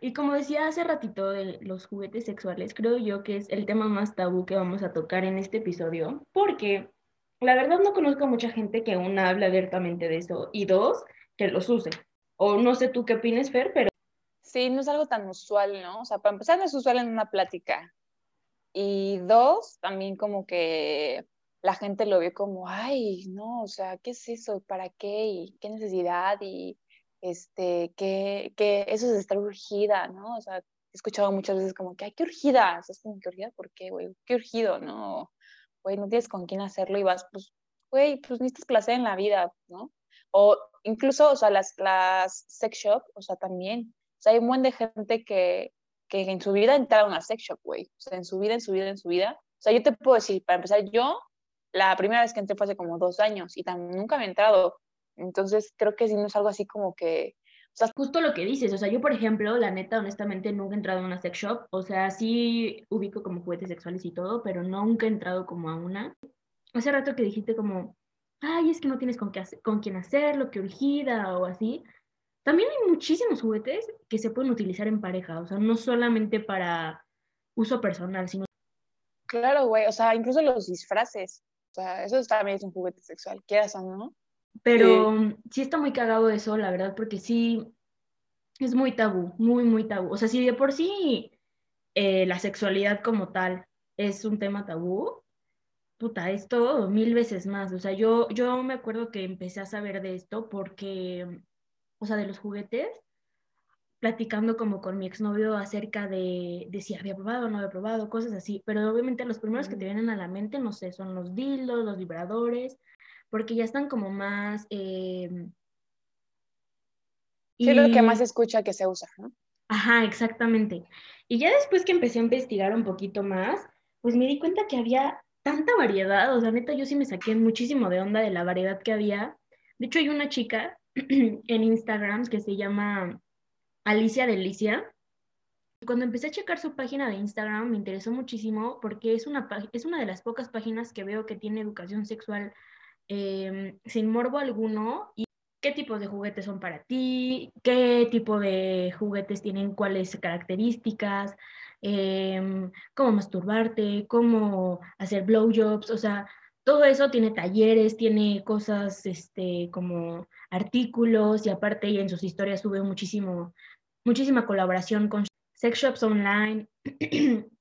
Y como decía hace ratito de los juguetes sexuales, creo yo que es el tema más tabú que vamos a tocar en este episodio, porque la verdad no conozco a mucha gente que una hable abiertamente de eso y dos, que los use. O no sé tú qué opinas, Fer, pero... Sí, no es algo tan usual, ¿no? O sea, para empezar no es usual en una plática. Y dos, también como que la gente lo ve como, ay, no, o sea, ¿qué es eso? ¿Para qué? ¿Y qué necesidad? Y este, que, que eso es estar urgida, ¿no? O sea, he escuchado muchas veces como que, ay, qué urgida, es como, ¿qué urgida? ¿Por qué, güey? ¿Qué urgido, no? Güey, no tienes con quién hacerlo y vas, pues, güey, pues necesitas placer en la vida, ¿no? O incluso, o sea, las, las sex shop, o sea, también, o sea, hay un buen de gente que, que en su vida entra a una sex shop, güey, o sea, en su vida, en su vida, en su vida. O sea, yo te puedo decir, para empezar, yo, la primera vez que entré fue hace como dos años y también nunca había entrado. Entonces, creo que si no es algo así como que... O sea, justo lo que dices, o sea, yo por ejemplo, la neta, honestamente, nunca he entrado a una sex shop, o sea, sí ubico como juguetes sexuales y todo, pero nunca he entrado como a una. Hace rato que dijiste como, ay, es que no tienes con, qué hacer, con quién hacerlo, que urgida o así. También hay muchísimos juguetes que se pueden utilizar en pareja, o sea, no solamente para uso personal, sino... Claro, güey, o sea, incluso los disfraces, o sea, eso también es un juguete sexual, quieras o no. Pero sí. está muy cagado eso, la verdad, porque sí es muy tabú, muy, muy tabú. O sea, si de por sí eh, la sexualidad como tal es un tema tabú, puta, esto mil veces más. O sea, yo, yo me acuerdo que empecé a saber de esto porque, o sea, de los juguetes, platicando como con mi exnovio acerca de, de si había probado o no había probado, cosas así. Pero obviamente los primeros que te vienen a la mente, no sé, son los dildos, los vibradores, porque ya están como más... Eh, y... lo que más se escucha que se usa, ¿no? Ajá, exactamente. Y ya después que empecé a investigar un poquito más, pues me di cuenta que había tanta variedad, o sea, neta, yo sí me saqué muchísimo de onda de la variedad que había. De hecho, hay una chica en Instagram que se llama Alicia Delicia. Cuando empecé a checar su página de Instagram me interesó muchísimo porque es una, es una de las pocas páginas que veo que tiene educación sexual em, sin morbo alguno. Y qué tipos de juguetes son para ti, qué tipo de juguetes tienen cuáles características, Em, cómo masturbarte, cómo hacer blowjobs, o sea, todo eso tiene talleres, tiene cosas este, como artículos y aparte ella en sus historias sube muchísimo, muchísima colaboración con sex shops online.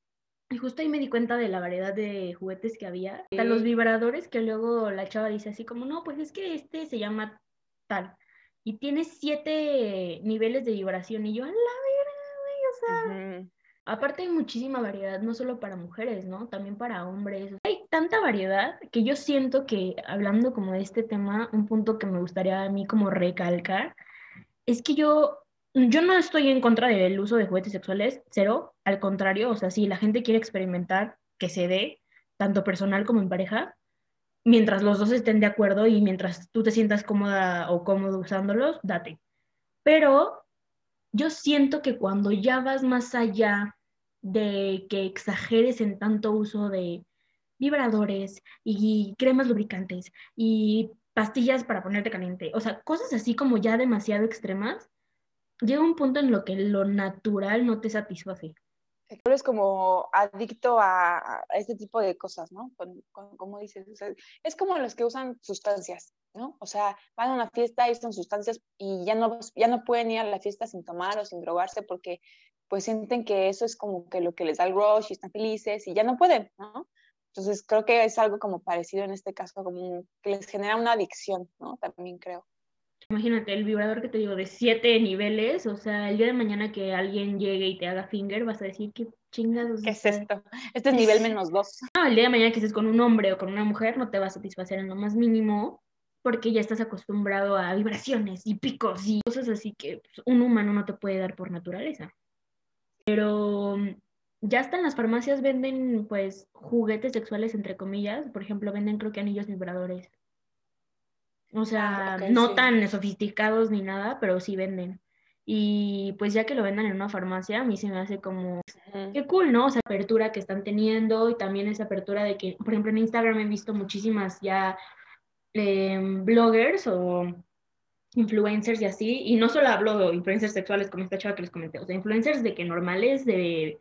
Y justo ahí me di cuenta de la variedad de juguetes que había. Hasta los vibradores que luego la chava dice así como, no, pues es que este se llama tal. Y tiene siete niveles de vibración. Y yo, a la verga, güey, o sea, Aparte hay muchísima variedad, no solo para mujeres, ¿no? También para hombres. Hay tanta variedad que yo siento que hablando como de este tema, un punto que me gustaría a mí como recalcar, es que yo, yo no estoy en contra del uso de juguetes sexuales, cero, al contrario, o sea, si la gente quiere experimentar, que se dé, tanto personal como en pareja, mientras los dos estén de acuerdo y mientras tú te sientas cómoda o cómodo usándolos, date. Pero yo siento que cuando ya vas más allá de que exageres en tanto uso de vibradores y cremas lubricantes y pastillas para ponerte caliente, o sea, cosas así como ya demasiado extremas, llega un punto en lo que lo natural no te satisface. Eres como adicto a, este tipo de cosas, ¿no? como dices, es como los que usan sustancias, ¿no? O sea, van a una fiesta y usan sustancias y ya no, ya no pueden ir a la fiesta sin tomar o sin drogarse porque pues sienten que eso es como que lo que les da el rush y están felices y ya no pueden, ¿no? Entonces creo que es algo como parecido en este caso, como que les genera una adicción, ¿no? También creo. Imagínate, el vibrador que te digo de siete niveles, o sea, el día de mañana que alguien llegue y te haga finger, vas a decir, ¿qué chingados? ¿Qué es esto? Este es nivel menos dos. No, el día de mañana que estés con un hombre o con una mujer, no te va a satisfacer en lo más mínimo, porque ya estás acostumbrado a vibraciones y picos y cosas así que pues, un humano no te puede dar por naturaleza. Pero ya hasta en las farmacias venden pues juguetes sexuales entre comillas, por ejemplo, venden creo que anillos vibradores. O sea, ah, no tan sofisticados ni nada, pero sí venden. Y pues ya que lo vendan en una farmacia, a mí se me hace como, qué cool, ¿no? O sea, apertura que están teniendo y también esa apertura de que, por ejemplo, en Instagram he visto muchísimas ya em, bloggers o influencers y así, y no solo hablo de influencers sexuales como esta chava que les comenté, o sea, influencers de que normales, de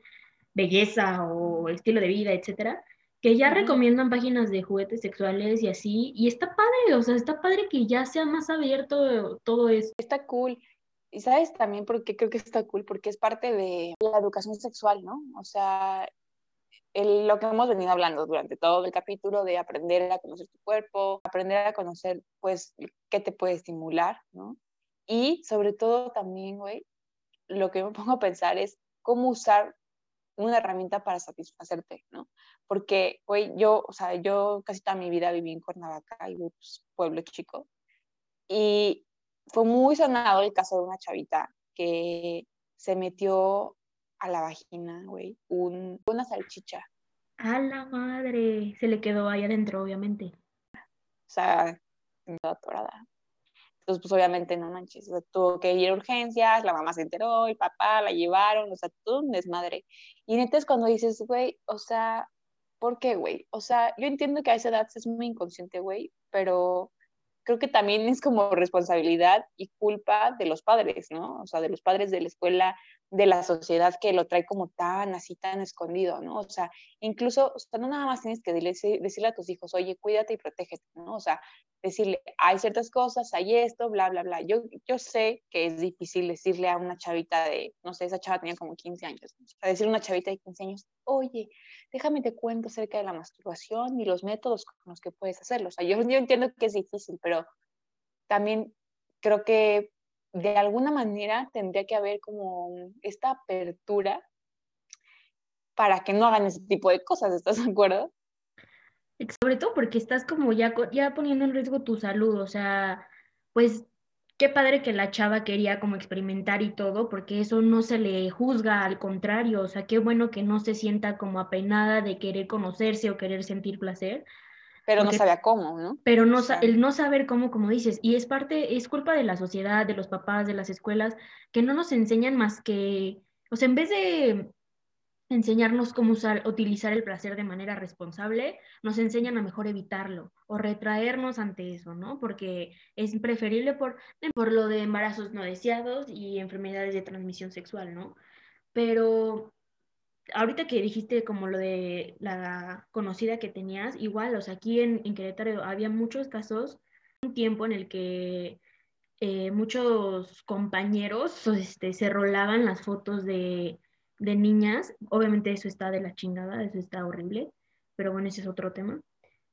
belleza o estilo de vida, etcétera, que ya recomiendan páginas de juguetes sexuales y así, y está padre, o sea, está padre que ya sea más abierto todo eso. Está cool. Y sabes también por qué creo que está cool, porque es parte de la educación sexual, ¿no? O sea, el, lo que hemos venido hablando durante todo el capítulo de aprender a conocer tu cuerpo, aprender a conocer, pues, qué te puede estimular, ¿no? Y sobre todo también, güey, lo que me pongo a pensar es cómo usar una herramienta para satisfacerte, ¿no? Porque, güey, yo, o sea, yo casi toda mi vida viví en Cuernavaca, y pues, pueblo chico, y fue muy sonado el caso de una chavita que se metió a la vagina, güey, un, una salchicha. A la madre, se le quedó ahí adentro, obviamente. O sea, atorada. Entonces, pues obviamente no manches, tuvo que ir a urgencias, la mamá se enteró, el papá la llevaron, o sea, todo un desmadre. Y neta es cuando dices, güey, o sea, ¿por qué, güey? O sea, yo entiendo que a esa edad es muy inconsciente, güey, pero creo que también es como responsabilidad y culpa de los padres, ¿no? O sea, de los padres de la escuela, de la sociedad que lo trae como tan así, tan escondido, ¿no? O sea, incluso, o sea, no nada más tienes que decirle, a tus hijos, oye, cuídate y protégete, ¿no? O sea, decirle, hay ciertas cosas, hay esto, bla, bla, bla. Yo, yo sé que es difícil decirle a una chavita de, no sé, esa chava tenía como 15 años, o sea, decirle a una chavita de 15 años, oye, déjame te cuento acerca de la masturbación y los métodos con los que puedes hacerlo. O sea, yo, yo entiendo que es difícil, pero también creo que de alguna manera tendría que haber como esta apertura para que no hagan ese tipo de cosas, ¿estás de acuerdo? Sobre todo porque estás como ya, ya poniendo en riesgo tu salud, o sea, pues qué padre que la chava quería como experimentar y todo, porque eso no se le juzga, al contrario, o sea, qué bueno que no se sienta como apenada de querer conocerse o querer sentir placer, pero no sabía cómo, ¿no? Pero no, el no saber cómo, como dices, y es parte, es culpa de la sociedad, de los papás, de las escuelas, que no nos enseñan más que, o sea, en vez de enseñarnos cómo usar, utilizar el placer de manera responsable, nos enseñan a mejor evitarlo o retraernos ante eso, ¿no? Porque es preferible por, por lo de embarazos no deseados y enfermedades de transmisión sexual, ¿no? Pero ahorita que dijiste como lo de la conocida que tenías, igual, o aquí en, Querétaro había muchos casos, un tiempo en el que eh, muchos compañeros este, se rolaban las fotos de, niñas, obviamente eso está de la chingada, eso está horrible, pero bueno, ese es otro tema.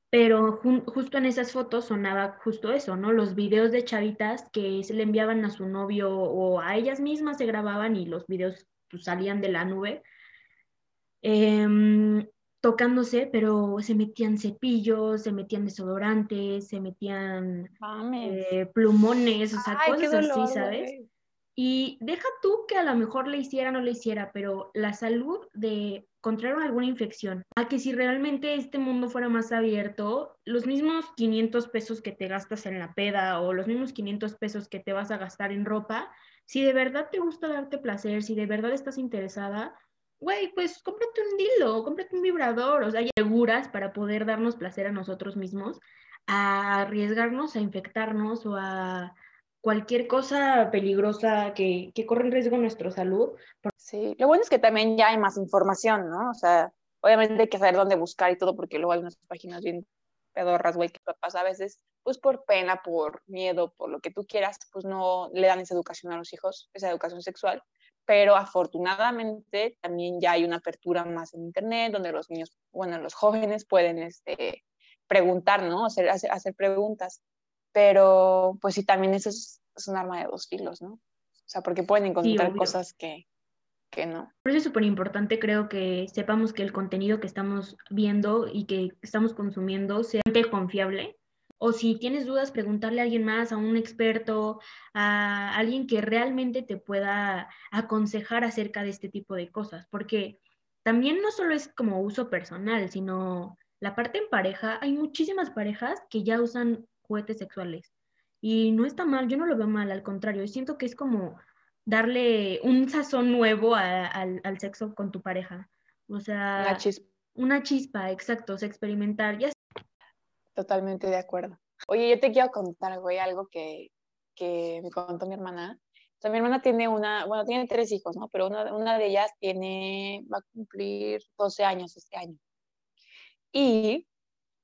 Pero justo en esas fotos sonaba justo eso, ¿no? Los videos de chavitas que se le enviaban a su novio o a ellas mismas se grababan y los videos pues, salían de la nube Em, tocándose, pero se metían cepillos, se metían desodorantes, se metían eh, plumones, o sea, cosas así, ¿sabes? Y deja tú que a lo mejor le hiciera o no le hiciera, pero la salud de contraer alguna infección, a que si realmente este mundo fuera más abierto, los mismos 500 pesos que te gastas en la peda o los mismos 500 pesos que te vas a gastar en ropa, si de verdad te gusta darte placer, si de verdad estás interesada, güey, pues cómprate un dilo, cómprate un vibrador, o sea, seguras para poder darnos placer a nosotros mismos, a arriesgarnos a infectarnos o a cualquier cosa peligrosa que, que corre en riesgo nuestra salud. Sí, lo bueno es que también ya hay más información, ¿no? O sea, obviamente hay que saber dónde buscar y todo, porque luego hay unas páginas bien pedorras, güey, que pasa a veces, pues por pena, por miedo, por lo que tú quieras, pues no le dan esa educación a los hijos, esa educación sexual pero afortunadamente también ya hay una apertura más en Internet donde los niños, bueno, los jóvenes pueden este, preguntar, ¿no? Hacer, hacer, preguntas, pero pues sí, también eso es, un arma de dos filos, ¿no? O sea, porque pueden encontrar cosas que, que no. Por eso es súper importante, creo que sepamos que el contenido que estamos viendo y que estamos consumiendo sea confiable o si tienes dudas, preguntarle a alguien más, a un experto, a alguien que realmente te pueda aconsejar acerca de este tipo de cosas, porque también no solo es como uso personal, sino la parte en pareja, hay muchísimas parejas que ya usan juguetes sexuales y no está mal, yo no lo veo mal, al contrario, siento que es como darle un sazón nuevo al, al, sexo con tu pareja. O sea, una chispa. Una chispa, exacto, o sea, experimentar. Ya Totalmente de acuerdo. Oye, yo te quiero contar, güey, algo que que me contó mi hermana. O sea, mi hermana tiene una, bueno, tiene tres hijos, ¿no? Pero una, una de ellas tiene, va a cumplir 12 años este año. Y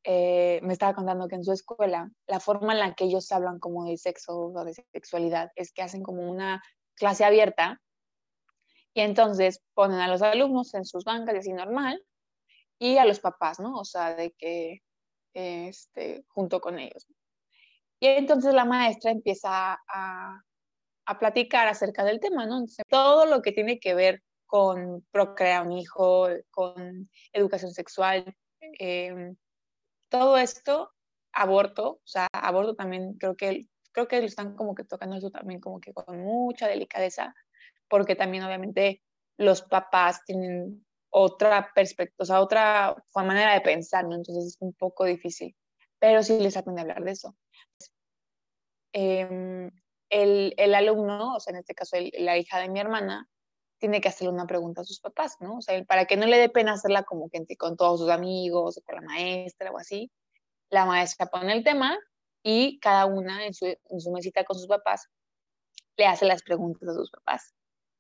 eh, me estaba contando que en su escuela, la forma en la que ellos hablan como de sexo o de sexualidad es que hacen como una clase abierta y entonces ponen a los alumnos en sus bancas y así normal y a los papás, ¿no? O sea, de que, este, junto con ellos. Y entonces la maestra empieza a, a platicar acerca del tema, ¿no? todo lo que tiene que ver con procrear un hijo, con educación sexual, eh, todo esto, aborto, o sea, aborto también creo que, creo que lo están como que tocando eso también como que con mucha delicadeza, porque también obviamente los papás tienen otra perspectiva, o sea, otra manera de pensar, ¿no? Entonces es un poco difícil, pero sí les aprende a hablar de eso. Em, el, el, alumno, o sea, en este caso la hija de mi hermana, tiene que hacerle una pregunta a sus papás, ¿no? O sea, para que no le dé pena hacerla como que con todos sus amigos o con la maestra o así. La maestra pone el tema y cada una en su, en su mesita con sus papás le hace las preguntas a sus papás,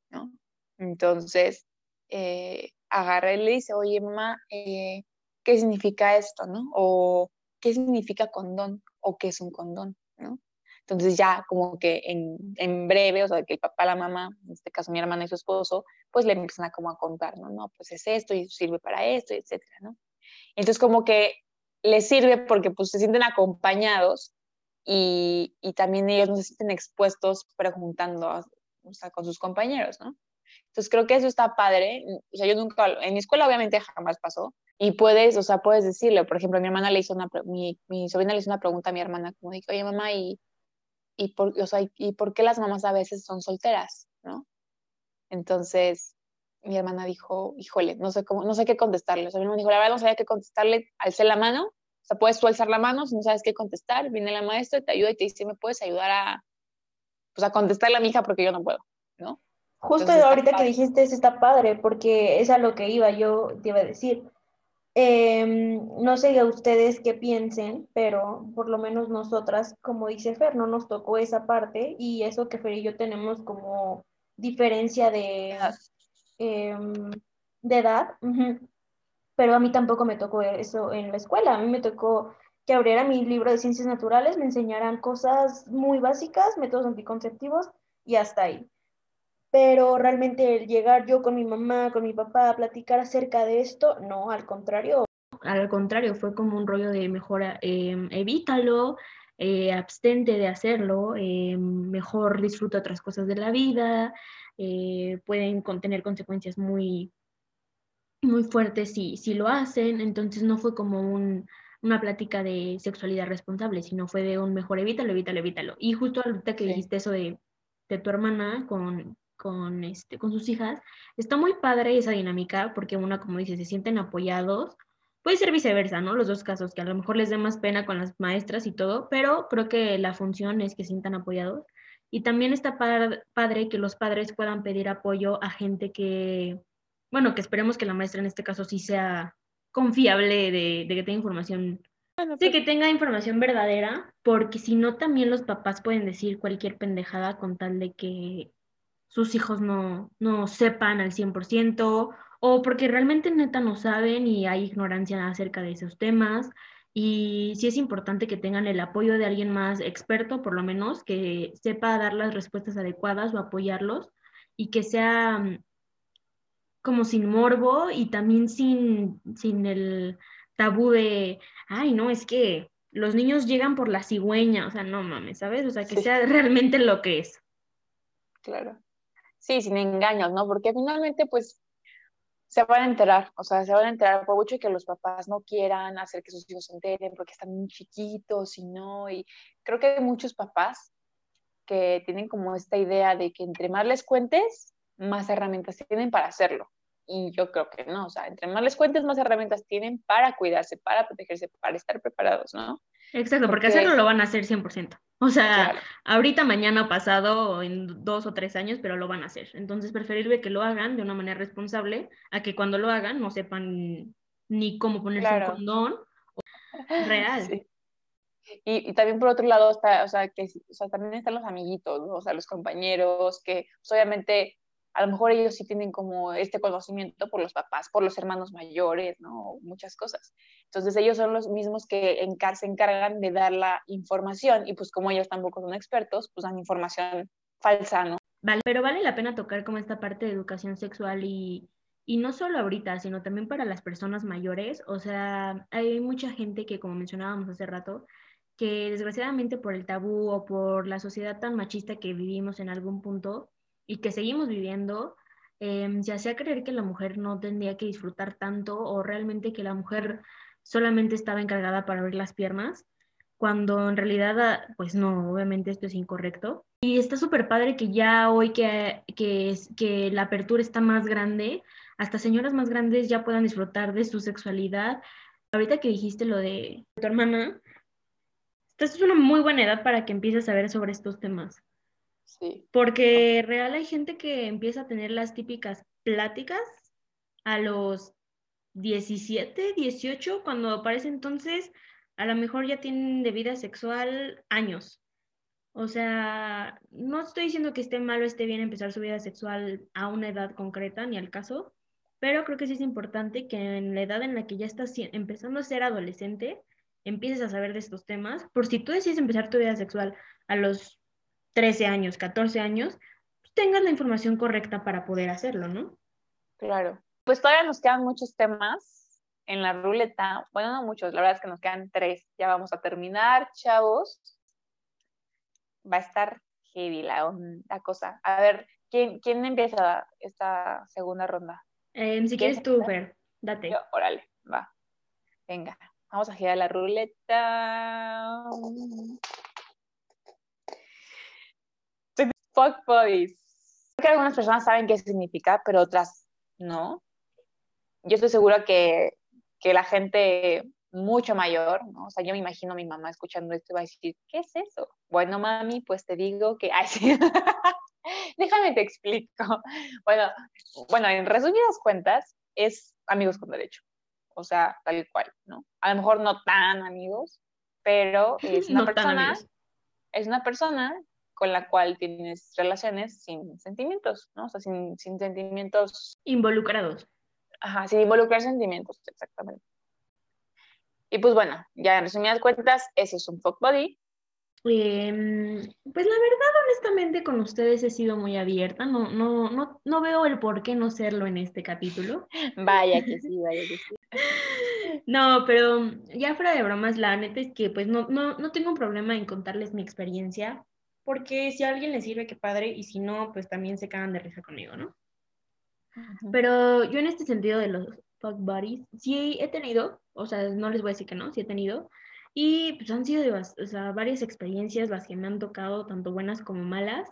¿no? Entonces, eh, agarra y le dice, oye, mamá, eh, ¿qué significa esto, no? O ¿qué significa condón? O ¿qué es un condón, no? Entonces ya como que en, en, breve, o sea, que el papá, la mamá, en este caso mi hermana y su esposo, pues le empiezan a como a contar, ¿no? No, pues es esto y sirve para esto, etcétera, ¿no? Entonces como que les sirve porque pues se sienten acompañados y, y también ellos no se sienten expuestos preguntando o sea, con sus compañeros, ¿no? Entonces creo que eso está padre. O sea, yo nunca, en mi escuela obviamente jamás pasó. Y puedes, o sea, puedes decirle, por ejemplo, mi hermana le hizo una, mi, mi sobrina le hizo una pregunta a mi hermana, como dije, oye mamá, ¿y y por, o sea, y por qué las mamás a veces son solteras, ¿no? Entonces, mi hermana dijo, híjole, no sé cómo, no sé qué contestarle. O sea, mi hermana dijo, la verdad no sabía qué contestarle, alcé la mano, o sea, puedes tú alzar la mano si no sabes qué contestar, viene la maestra te ayuda y te dice, ¿me puedes ayudar a, pues, a contestarle a mi hija porque yo no puedo, ¿no? Justo ahorita que dijiste eso está padre, porque es a lo que iba, yo te iba a decir. Em, no sé a ustedes qué piensen, pero por lo menos nosotras, como dice Fer, no nos tocó esa parte y eso que Fer y yo tenemos como diferencia de, em, de edad, pero a mí tampoco me tocó eso en la escuela, a mí me tocó que abriera mi libro de ciencias naturales, me enseñaran cosas muy básicas, métodos anticonceptivos y hasta ahí pero realmente el llegar yo con mi mamá, con mi papá a platicar acerca de esto, no, al contrario. Al contrario, fue como un rollo de mejor eh, evítalo, eh, abstente de hacerlo, eh, mejor disfruta otras cosas de la vida, pueden contener consecuencias muy, muy fuertes si, si lo hacen, entonces no fue como un, una plática de sexualidad responsable, sino fue de un mejor evítalo, evítalo, evítalo. Y justo ahorita que dijiste eso de, de tu hermana con, con, este, con sus hijas, está muy padre esa dinámica porque una, como dice, se sienten apoyados. Puede ser viceversa, ¿no? Los dos casos, que a lo mejor les dé más pena con las maestras y todo, pero creo que la función es que se sientan apoyados. Y también está padre que los padres puedan pedir apoyo a gente que, bueno, que esperemos que la maestra en este caso sí sea confiable de, de que tenga información Sí, pues que tenga información verdadera, porque si no, también los papás pueden decir cualquier pendejada con tal de que sus hijos no, no sepan al 100% o porque realmente neta no saben y hay ignorancia acerca de esos temas. Y sí es importante que tengan el apoyo de alguien más experto, por lo menos, que sepa dar las respuestas adecuadas o apoyarlos y que sea mm, como sin morbo y también sin, sin el tabú de, ay, no, es que los niños llegan por la cigüeña, o sea, no mames, ¿sabes? O sea, que sea realmente lo que es. Claro sí, sin engaños, ¿no? Porque finalmente, pues, se van a enterar, o sea, se van a enterar por mucho que los papás no quieran hacer que sus hijos se enteren porque están muy chiquitos y no, y creo que hay muchos papás que tienen como esta idea de que entre más les cuentes, más herramientas tienen para hacerlo. Y yo creo que no, o sea, entre más les cuentes, más herramientas tienen para cuidarse, para protegerse, para estar preparados, ¿no? Exacto, porque, hacerlo lo van a hacer 100%. O sea, ahorita, mañana, pasado, en dos o tres años, pero lo van a hacer. Entonces, preferible que lo hagan de una manera responsable a que cuando lo hagan no sepan ni cómo ponerse un condón real. Y, también por otro lado está, o sea, que o sea, también están los amiguitos, ¿no? o sea, los compañeros, que pues, obviamente a lo mejor ellos sí tienen como este conocimiento por los papás, por los hermanos mayores, ¿no? Muchas cosas. Entonces ellos son los mismos que se encargan de dar la información y pues como ellos tampoco son expertos, pues dan información falsa, ¿no? Vale, pero vale la pena tocar como esta parte de educación sexual y, y no solo ahorita, sino también para las personas mayores. O sea, hay mucha gente que, como mencionábamos hace rato, que desgraciadamente por el tabú o por la sociedad tan machista que vivimos en algún punto y que seguimos viviendo, eh, se hacía creer que la mujer no tendría que disfrutar tanto o realmente que la mujer solamente estaba encargada para ver las piernas, cuando en realidad, ah, pues no, obviamente esto es incorrecto. Y está súper padre que ya hoy que, que, que la apertura está más grande, hasta señoras más grandes ya puedan disfrutar de su sexualidad. Ahorita que dijiste lo de tu hermana, esta es una muy buena edad para que empieces a ver sobre estos temas. Porque real hay gente que empieza a tener las típicas pláticas a los 17, 18, cuando aparece entonces, a lo mejor ya tienen de vida sexual años. O sea, no estoy diciendo que esté mal o esté bien empezar su vida sexual a una edad concreta, ni al caso, pero creo que sí es importante que en la edad en la que ya estás empezando a ser adolescente, empieces a saber de estos temas, por si tú decides empezar tu vida sexual a los 13 años, 14 años, pues tengas la información correcta para poder hacerlo, ¿no? Claro. Pues todavía nos quedan muchos temas en la ruleta. Bueno, no muchos, la verdad es que nos quedan tres. Ya vamos a terminar, chavos. Va a estar heavy la, cosa. A ver, ¿quién, quién empieza esta segunda ronda? Em, si quieres tú, Fer, date. órale, va. Venga. Vamos a girar la ruleta. Fuck bodies. Creo que algunas personas saben qué significa, pero otras no. Yo estoy segura que, que la gente mucho mayor, ¿no? O sea, yo me imagino a mi mamá escuchando esto y va a decir, ¿qué es eso? Bueno, mami, pues te digo que... Ay, sí. Déjame te explico. Bueno, bueno, en resumidas cuentas, es amigos con derecho o sea, tal cual, ¿no? A lo mejor no tan amigos, pero es una persona, es una persona con la cual tienes relaciones sin sentimientos, ¿no? O sea, sin, sin sentimientos... Involucrados. Ajá, sin involucrar sentimientos, exactamente. Y pues bueno, ya en resumidas cuentas, ese es un fuck body. Em, pues la verdad, honestamente, con ustedes he sido muy abierta. No, no, no, no veo el por qué no serlo en este capítulo. Vaya que sí, vaya que sí. No, pero ya fuera de bromas, la neta es que pues no, no, no tengo un problema en contarles mi experiencia, porque si a alguien le sirve, qué padre, y si no, pues también se cagan de risa conmigo, ¿no? Pero yo en este sentido de los fuck buddies, sí he tenido, o sea, no les voy a decir que no, sí he tenido, y pues han sido varias experiencias las que me han tocado, tanto buenas como malas,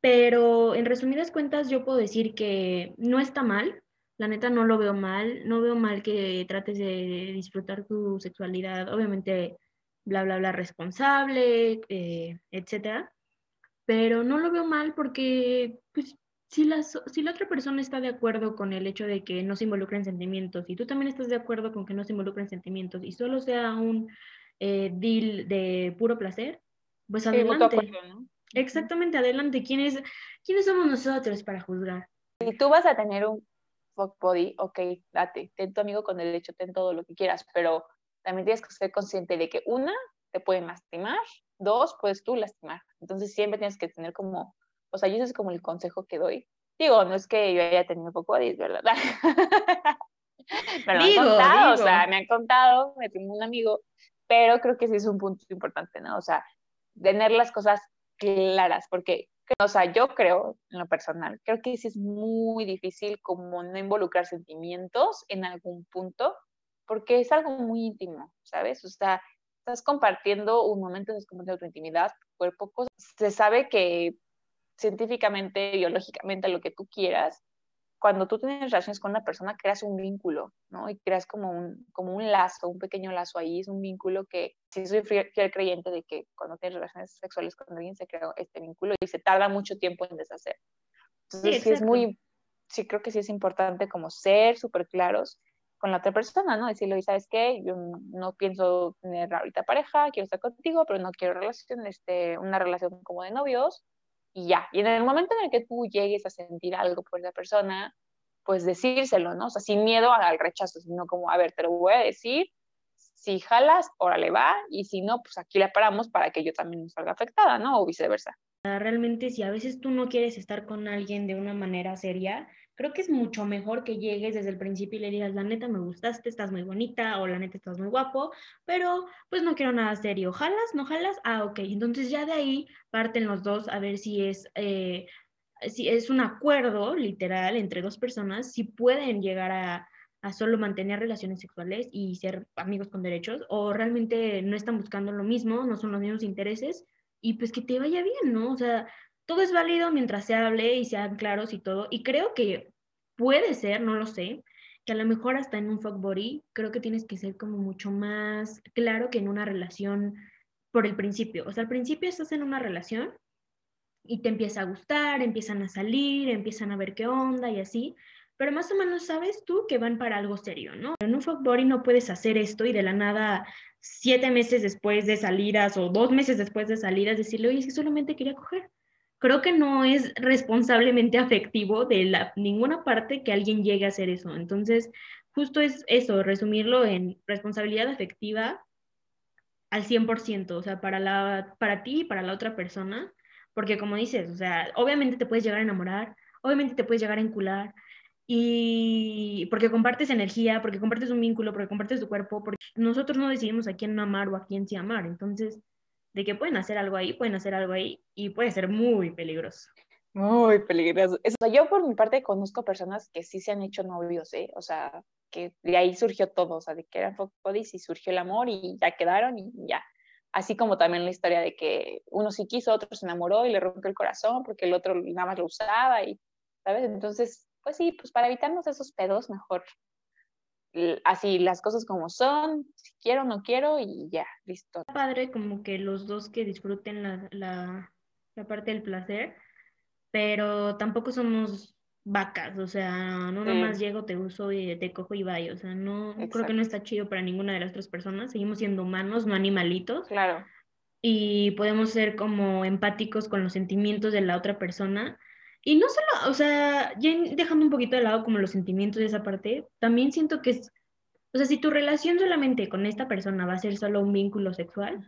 pero en resumidas cuentas yo puedo decir que no está mal, la neta no lo veo mal, no veo mal que trates de disfrutar tu sexualidad, obviamente, bla, bla, bla, responsable, eh, etcétera, pero no lo veo mal porque, pues, si la, si la otra persona está de acuerdo con el hecho de que no se involucren sentimientos y tú también estás de acuerdo con que no se involucren sentimientos y solo sea un eh, deal de puro placer, pues adelante. Exactamente, adelante. ¿Quiénes, ¿Quiénes somos nosotros para juzgar? Si tú vas a tener un fuck body, ok, date, ten tu amigo con derecho, ten todo lo que quieras, pero también tienes que ser consciente de que una, te pueden lastimar, dos, puedes tú lastimar. Entonces siempre tienes que tener como, o sea, yo ese es como el consejo que doy. Digo, no es que yo haya tenido fuck bodies, ¿verdad? me han contado, o sea, me han contado, me tengo un amigo, pero creo que sí es un punto importante, ¿no? O sea, tener las cosas claras, porque o sea, yo creo, en lo personal, creo que sí es muy difícil como no involucrar sentimientos en algún punto, porque es algo muy íntimo, ¿sabes? O sea, estás compartiendo un momento, estás compartiendo tu intimidad, tu cuerpo, se sabe que científicamente, biológicamente, lo que tú quieras, cuando tú tienes relaciones con una persona, creas un vínculo, ¿no? Y creas como un, como un lazo, un pequeño lazo ahí, es un vínculo que, sí soy fiel, creyente de que cuando tienes relaciones sexuales con alguien se crea este vínculo y se tarda mucho tiempo en deshacer. Entonces, sí, es muy, sí creo que sí es importante como ser súper claros con la otra persona, ¿no? Decirle, ¿sabes qué? Yo no pienso tener ahorita pareja, quiero estar contigo, pero no quiero relación, este, una relación como de novios, y ya. Y en el momento en el que tú llegues a sentir algo por esa persona, pues decírselo, ¿no? O sea, sin miedo al rechazo, sino como, a ver, te lo voy a decir, si jalas, órale va, y si no, pues aquí la paramos para que yo también no salga afectada, ¿no? O viceversa. Realmente, si a veces tú no quieres estar con alguien de una manera seria, creo que es mucho mejor que llegues desde el principio y le digas, la neta me gustaste, estás muy bonita, o la neta estás muy guapo, pero pues no quiero nada serio. ¿Jalas? ¿No jalas? Ah, ok. Entonces ya de ahí parten los dos a ver si es... Eh, si es un acuerdo literal entre dos personas, si pueden llegar a, a solo mantener relaciones sexuales y ser amigos con derechos, o realmente no están buscando lo mismo, no son los mismos intereses, y pues que te vaya bien, ¿no? O sea, todo es válido mientras se hable y sean claros y todo, y creo que puede ser, no lo sé, que a lo mejor hasta en un fuck body, creo que tienes que ser como mucho más claro que en una relación por el principio. O sea, al principio estás en una relación y te empieza a gustar, empiezan a salir, empiezan a ver qué onda y así, pero más o menos sabes tú que van para algo serio, ¿no? En un fuck body no puedes hacer esto y de la nada siete meses después de salidas o dos meses después de salidas decirle, oye, es que solamente quería coger. Creo que no es responsablemente afectivo de la, ninguna parte que alguien llegue a hacer eso. Entonces, justo es eso, resumirlo en responsabilidad afectiva al 100%, o sea, para, la, para ti y para la otra persona, porque como dices, o sea, obviamente te puedes llegar a enamorar, obviamente te puedes llegar a encular, y porque compartes energía, porque compartes un vínculo, porque compartes tu cuerpo, porque nosotros no decidimos a quién amar o a quién sí amar. Entonces, de que pueden hacer algo ahí, pueden hacer algo ahí y puede ser muy peligroso. Muy peligroso. yo por mi parte conozco personas que sí se han hecho novios, ¿eh? O sea, que de ahí surgió todo, o sea, de que eran fuck buddies y surgió el amor y ya quedaron y ya. Así como también la historia de que uno sí quiso, otro se enamoró y le rompió el corazón porque el otro nada más lo usaba y, ¿sabes? Entonces, pues sí, pues para evitarnos esos pedos, mejor así las cosas como son, si quiero o no quiero y ya, listo. Padre como que los dos que disfruten la, la, la parte del placer, pero tampoco somos vacas, o sea, no nomás llego, te uso y te cojo y vaya, o sea, no creo que no está chido para ninguna de las otras personas, seguimos siendo humanos, no animalitos. Claro. Y podemos ser como empáticos con los sentimientos de la otra persona y no solo, o sea, ya dejando un poquito de lado como los sentimientos de esa parte, también siento que es, o sea, si tu relación solamente con esta persona va a ser solo un vínculo sexual,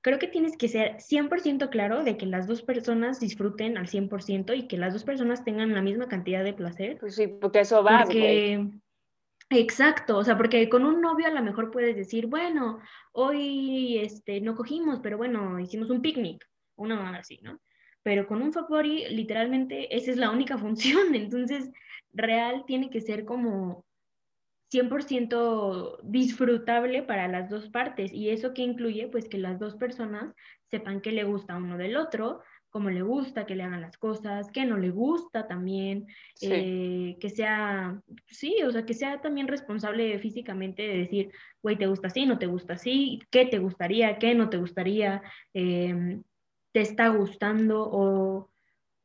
creo que tienes que ser 100% claro de que las dos personas disfruten al 100% y que las dos personas tengan la misma cantidad de placer. Pues sí, porque eso va. Porque... Exacto, o sea, porque con un novio a lo mejor puedes decir, bueno, hoy este, no cogimos, pero bueno, hicimos un picnic, una mamá así, ¿no? Pero con un fuck literalmente esa es la única función, entonces real tiene que ser como 100% disfrutable para las dos partes y eso que incluye pues que las dos personas sepan que le gusta uno del otro, cómo le gusta que le hagan las cosas, que no le gusta también, eh, que sea, sí, o sea, que sea también responsable físicamente de decir, güey, ¿te gusta así? ¿No te gusta así? ¿Qué te gustaría? ¿Qué no te gustaría? Eh, te está gustando o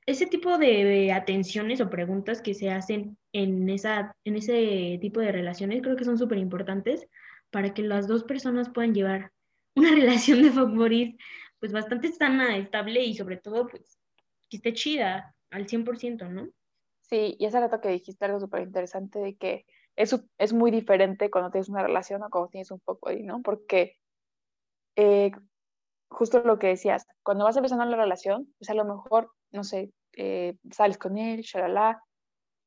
ese tipo de atenciones o preguntas que se hacen en, esa, en ese tipo de relaciones creo que son súper importantes para que las dos personas puedan llevar una relación de favoritos pues bastante sana, estable y sobre todo pues que esté chida al 100%, ¿no? Sí, y hace rato que dijiste algo súper interesante de que es, es muy diferente cuando tienes una relación o cuando tienes un poco ¿no? Porque eh, justo lo que decías, cuando vas empezando la relación, pues a lo mejor, no sé, eh, sales con él, shalala,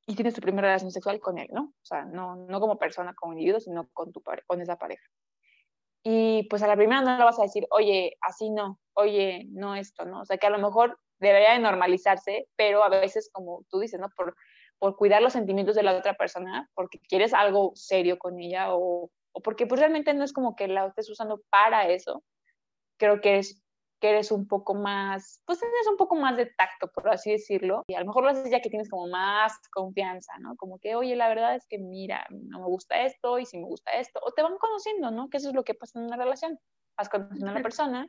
y tienes tu primera relación sexual con él, ¿no? O sea, no, no como persona, como individuo, sino con, tu con esa pareja. Y pues a la primera no le vas a decir, oye, así no, oye, no esto, ¿no? O sea, que a lo mejor debería de normalizarse, pero a veces, como tú dices, ¿no? Por, por cuidar los sentimientos de la otra persona, porque quieres algo serio con ella o, o porque pues realmente no es como que la estés usando para eso, creo que eres, que eres un poco más, pues tienes un poco más de tacto, por así decirlo, y a lo mejor lo haces ya que tienes como más confianza, ¿no? Como que, oye, la verdad es que mira, no me gusta esto y si me gusta esto, o te van conociendo, ¿no? Que eso es lo que pasa en una relación, vas conociendo a la persona,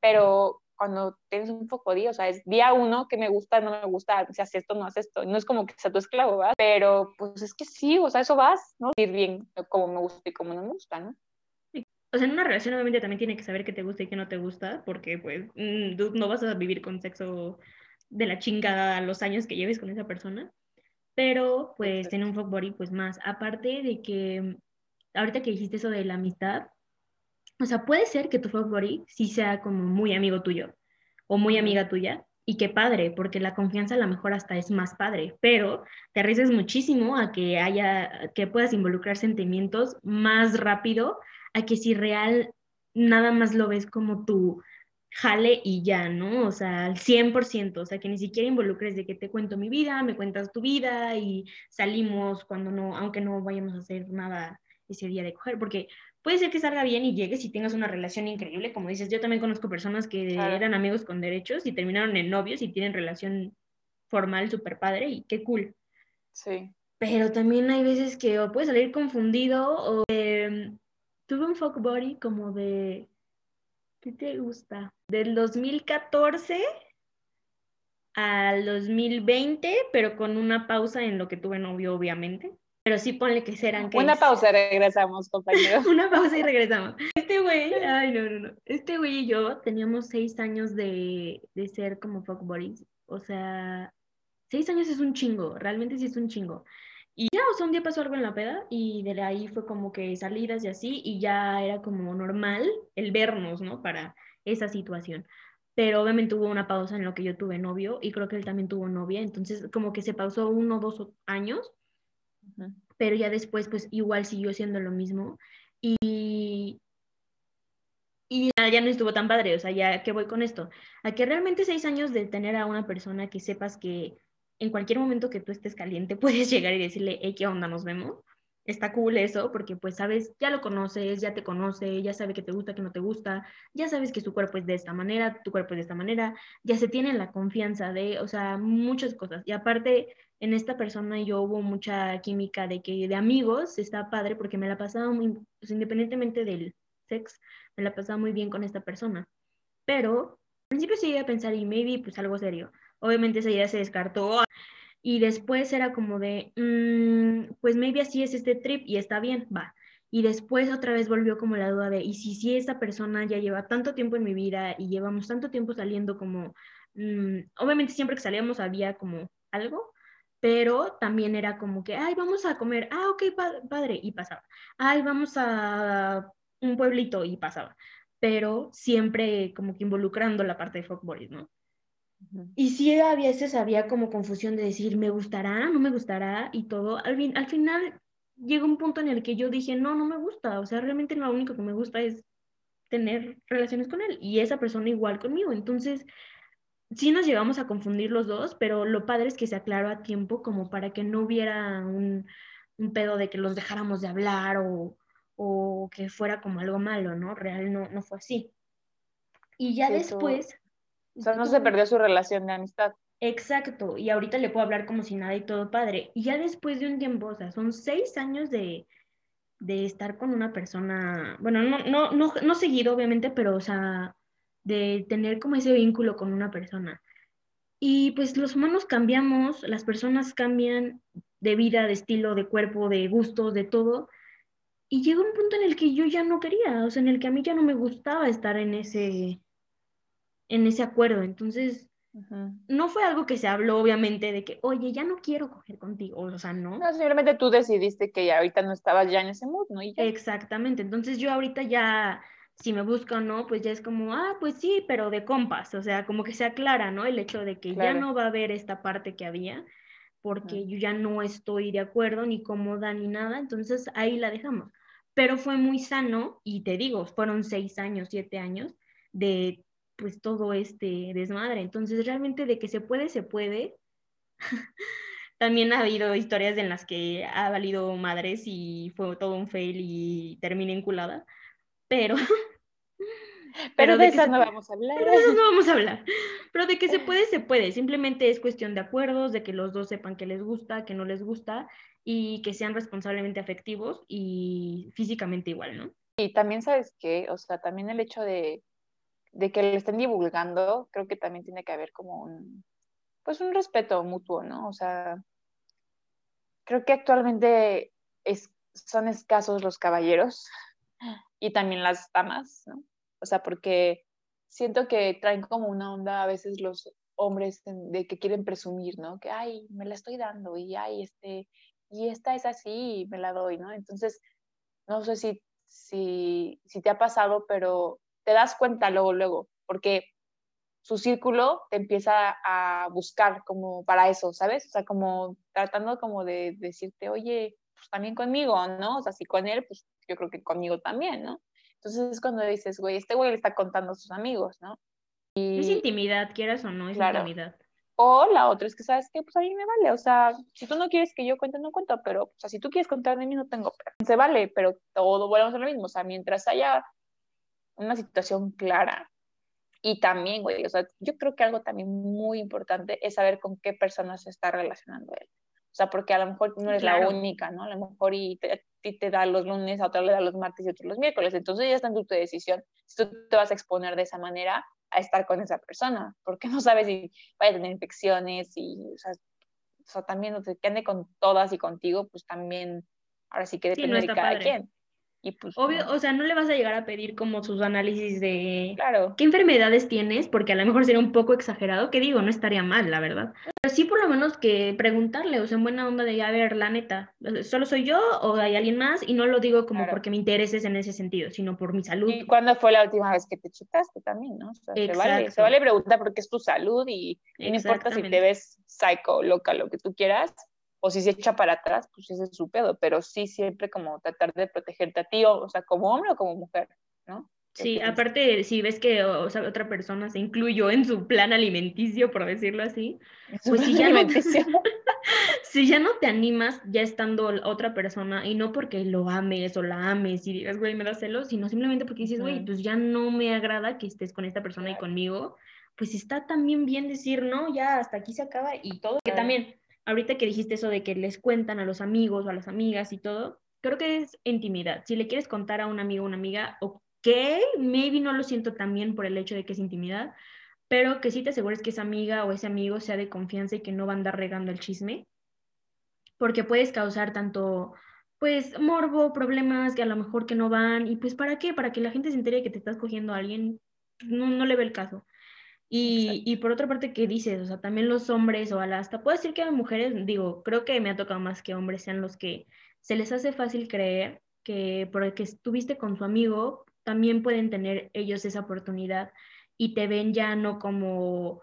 pero cuando tienes un foco o sea, es día uno que me gusta, no me gusta, si haces esto, no haces esto. No es como que sea tu esclavo, ¿verdad? Pero pues es que sí, o sea, eso vas, ¿no? Ir bien como me gusta y como no me gusta, ¿no? O sea, en una relación obviamente también tiene que saber qué te gusta y qué no te gusta, porque pues mm, no vas a vivir con sexo de la chingada los años que lleves con esa persona. Pero pues tiene un fuck body pues más. Aparte de que ahorita que dijiste eso de la amistad, o sea, puede ser que tu fuck body sí sea como muy amigo tuyo o muy amiga tuya, y qué padre, porque la confianza a lo mejor hasta es más padre, pero te arriesgas muchísimo a que haya, que puedas involucrar sentimientos más rápido a que si real nada más lo ves como tu jale y ya, ¿no? O sea, al 100%, o sea, que ni siquiera involucres de que te cuento mi vida, me cuentas tu vida y salimos cuando no, aunque no vayamos a hacer nada ese día de coger, porque puede ser que salga bien y llegues y tengas una relación increíble, como dices, yo también conozco personas que eran amigos con derechos y terminaron en novios y tienen relación formal súper padre y qué cool. Sí. Pero también hay veces que o puedes salir confundido o em, tuve un fuck body como de ¿qué te gusta? Del 2014 al 2020, pero con una pausa en lo que tuve novio, obviamente. Pero sí ponle que serán que. Una pausa, regresamos, compañero. Una pausa y regresamos. Este güey, ay, no, no, no. Este güey y yo teníamos seis años de, de ser como fuck buddies. O sea, seis años es un chingo, realmente sí es un chingo. Y ya, o sea, un día pasó algo en la peda y de ahí fue como que salidas y así, y ya era como normal el vernos, ¿no? Para esa situación. Pero obviamente hubo una pausa en lo que yo tuve novio y creo que él también tuvo novia, entonces como que se pausó uno o dos años pero ya después pues igual siguió siendo lo mismo y, y ya no estuvo tan padre, o sea, ya que voy con esto, a que realmente seis años de tener a una persona que sepas que en cualquier momento que tú estés caliente puedes llegar y decirle, hey, ¿qué onda? Nos vemos está cool eso, porque pues sabes, ya lo conoces, ya te conoce, ya sabe que te gusta, que no te gusta, ya sabes que su cuerpo es de esta manera, tu cuerpo es de esta manera, ya se tiene la confianza de, o sea, muchas cosas. Y aparte, en esta persona yo hubo mucha química de que de amigos está padre porque me la pasaba muy, pues, independientemente del sex, me la pasaba muy bien con esta persona. Pero al principio sí iba a pensar, y maybe pues algo serio. Obviamente esa idea se descartó y después era como de, mm, pues maybe así es este trip y está bien, va. Y después otra vez volvió como la duda de, ¿y si, si esta persona ya lleva tanto tiempo en mi vida y llevamos tanto tiempo saliendo como, mm, obviamente siempre que salíamos había como algo, pero también era como que, ay, vamos a comer, ah, ok, padre, y pasaba. Ay, vamos a un pueblito y pasaba. Pero siempre como que involucrando la parte de folk ¿no? Y sí, a veces había como confusión de decir, ¿me gustará? ¿No me gustará? Y todo. Al, al final llegó un punto en el que yo dije, no, no me gusta. O sea, realmente lo único que me gusta es tener relaciones con él y esa persona igual conmigo. Entonces, sí nos llegamos a confundir los dos, pero lo padre es que se aclaró a tiempo como para que no hubiera un, un pedo de que los dejáramos de hablar o, o, que fuera como algo malo, ¿no? Real no, no fue así. Y ya después... O sea, no se perdió su relación de amistad. Exacto, y ahorita le puedo hablar como si nada y todo padre. Y ya después de un tiempo, o sea, son seis años de, de estar con una persona, bueno, no, no, no, no seguido, obviamente, pero, o sea, de tener como ese vínculo con una persona. Y pues los humanos cambiamos, las personas cambian de vida, de estilo, de cuerpo, de gustos, de todo. Y llegó un punto en el que yo ya no quería, o sea, en el que a mí ya no me gustaba estar en ese, en ese acuerdo. Entonces, no fue algo que se habló, obviamente, de que, oye, ya no quiero coger contigo, o sea, no. No, simplemente tú decidiste que ya ahorita no estabas ya en ese mood, ¿no? Exactamente, entonces yo ahorita ya, si me busca o no, pues ya es como, ah, pues sí, pero de compas, o sea, como que se aclara, ¿no? El hecho de que ya no va a haber esta parte que había, porque yo ya no estoy de acuerdo, ni cómoda, ni nada, entonces ahí la dejamos. Pero fue muy sano, y te digo, fueron seis años, siete años, de pues todo este desmadre. Entonces, realmente de que se puede, se puede. También ha habido historias en las que ha valido madres y fue todo un fail y terminé enculada, pero... Pero, de, eso no vamos a hablar. Pero de eso no vamos a hablar. Pero de que se puede, se puede. Simplemente es cuestión de acuerdos, de que los dos sepan que les gusta, que no les gusta y que sean responsablemente afectivos y físicamente igual, ¿no? Y también sabes que, o sea, también el hecho de de que le estén divulgando, creo que también tiene que haber como un, pues un respeto mutuo, ¿no? O sea, creo que actualmente es, son escasos los caballeros y también las damas, ¿no? O sea, porque siento que traen como una onda a veces los hombres de que quieren presumir, ¿no? Que, ay, me la estoy dando y, ay, este, y esta es así y me la doy, ¿no? Entonces, no sé si, si, si te ha pasado, pero te das cuenta luego, luego, porque su círculo te empieza a buscar como para eso, ¿sabes? O sea, como tratando como de decirte, oye, pues también conmigo, ¿no? O sea, si con él, pues yo creo que conmigo también, ¿no? Entonces es cuando dices, güey, este güey le está contando a sus amigos, ¿no? Y... Es intimidad, quieras o no, es intimidad. O la otra es que, ¿sabes qué? Pues a mí me vale, o sea, si tú no quieres que yo cuente, no cuento, pero, o sea, si tú quieres contar de mí, no tengo, pero se vale, pero todo volvemos a lo mismo, o sea, mientras haya una situación clara. Y también, güey, o sea, yo creo que algo también muy importante es saber con qué personas se está relacionando él. O sea, porque a lo mejor no eres la única, ¿no? A lo mejor y te, te da los lunes, a otro le da los martes y otro los miércoles. Entonces ya está en tu decisión si tú te vas a exponer de esa manera a estar con esa persona, porque no sabes si vaya a tener infecciones y, o sea, o sea también, o sea, que ande con todas y contigo, pues también, ahora sí que depende de cada quien. Pues, Obvio, o sea, no le vas a llegar a pedir como sus análisis de claro. qué enfermedades tienes, porque a lo mejor sería un poco exagerado, que digo, no estaría mal, la verdad. Pero sí por lo menos que preguntarle, o sea, en buena onda de, a ver, la neta, ¿solo soy yo o hay alguien más? Y no lo digo como porque me intereses en ese sentido, sino por mi salud. ¿Y cuándo fue la última vez que te chutaste también, no? O sea, se vale, se vale preguntar porque es tu salud y, y no importa si te ves psycho, loca, lo que tú quieras, o si se echa para atrás, pues ese es su pedo, pero sí siempre como tratar de protegerte a ti, o, sea, como hombre o como mujer, ¿no? Sí, aparte, si ves que o sea, otra persona se incluyó en su plan alimenticio, por decirlo así, pues si ya, no, si ya no te animas ya estando otra persona, y no porque lo ames o la ames y digas, güey, me da celos, sino simplemente porque dices, güey, pues ya no me agrada que estés con esta persona y conmigo, pues está también bien decir, no, ya hasta aquí se acaba y todo, que también ahorita que dijiste eso de que les cuentan a los amigos o a las amigas y todo, creo que es intimidad. Si le quieres contar a un amigo o una amiga, ok, maybe no lo siento tan bien por el hecho de que es intimidad, pero que sí te asegures que esa amiga o ese amigo sea de confianza y que no va a andar regando el chisme, porque puedes causar tanto, pues, morbo, problemas que a lo mejor que no van, y pues, ¿para qué? Para que la gente se entere que te estás cogiendo a alguien, no, no le ve el caso. Y, y, por otra parte, ¿qué dices? O sea, también los hombres o hasta puedo decir que hay mujeres, digo, creo que me ha tocado más que hombres sean los que se les hace fácil creer que porque estuviste con su amigo, también pueden tener ellos esa oportunidad y te ven ya no como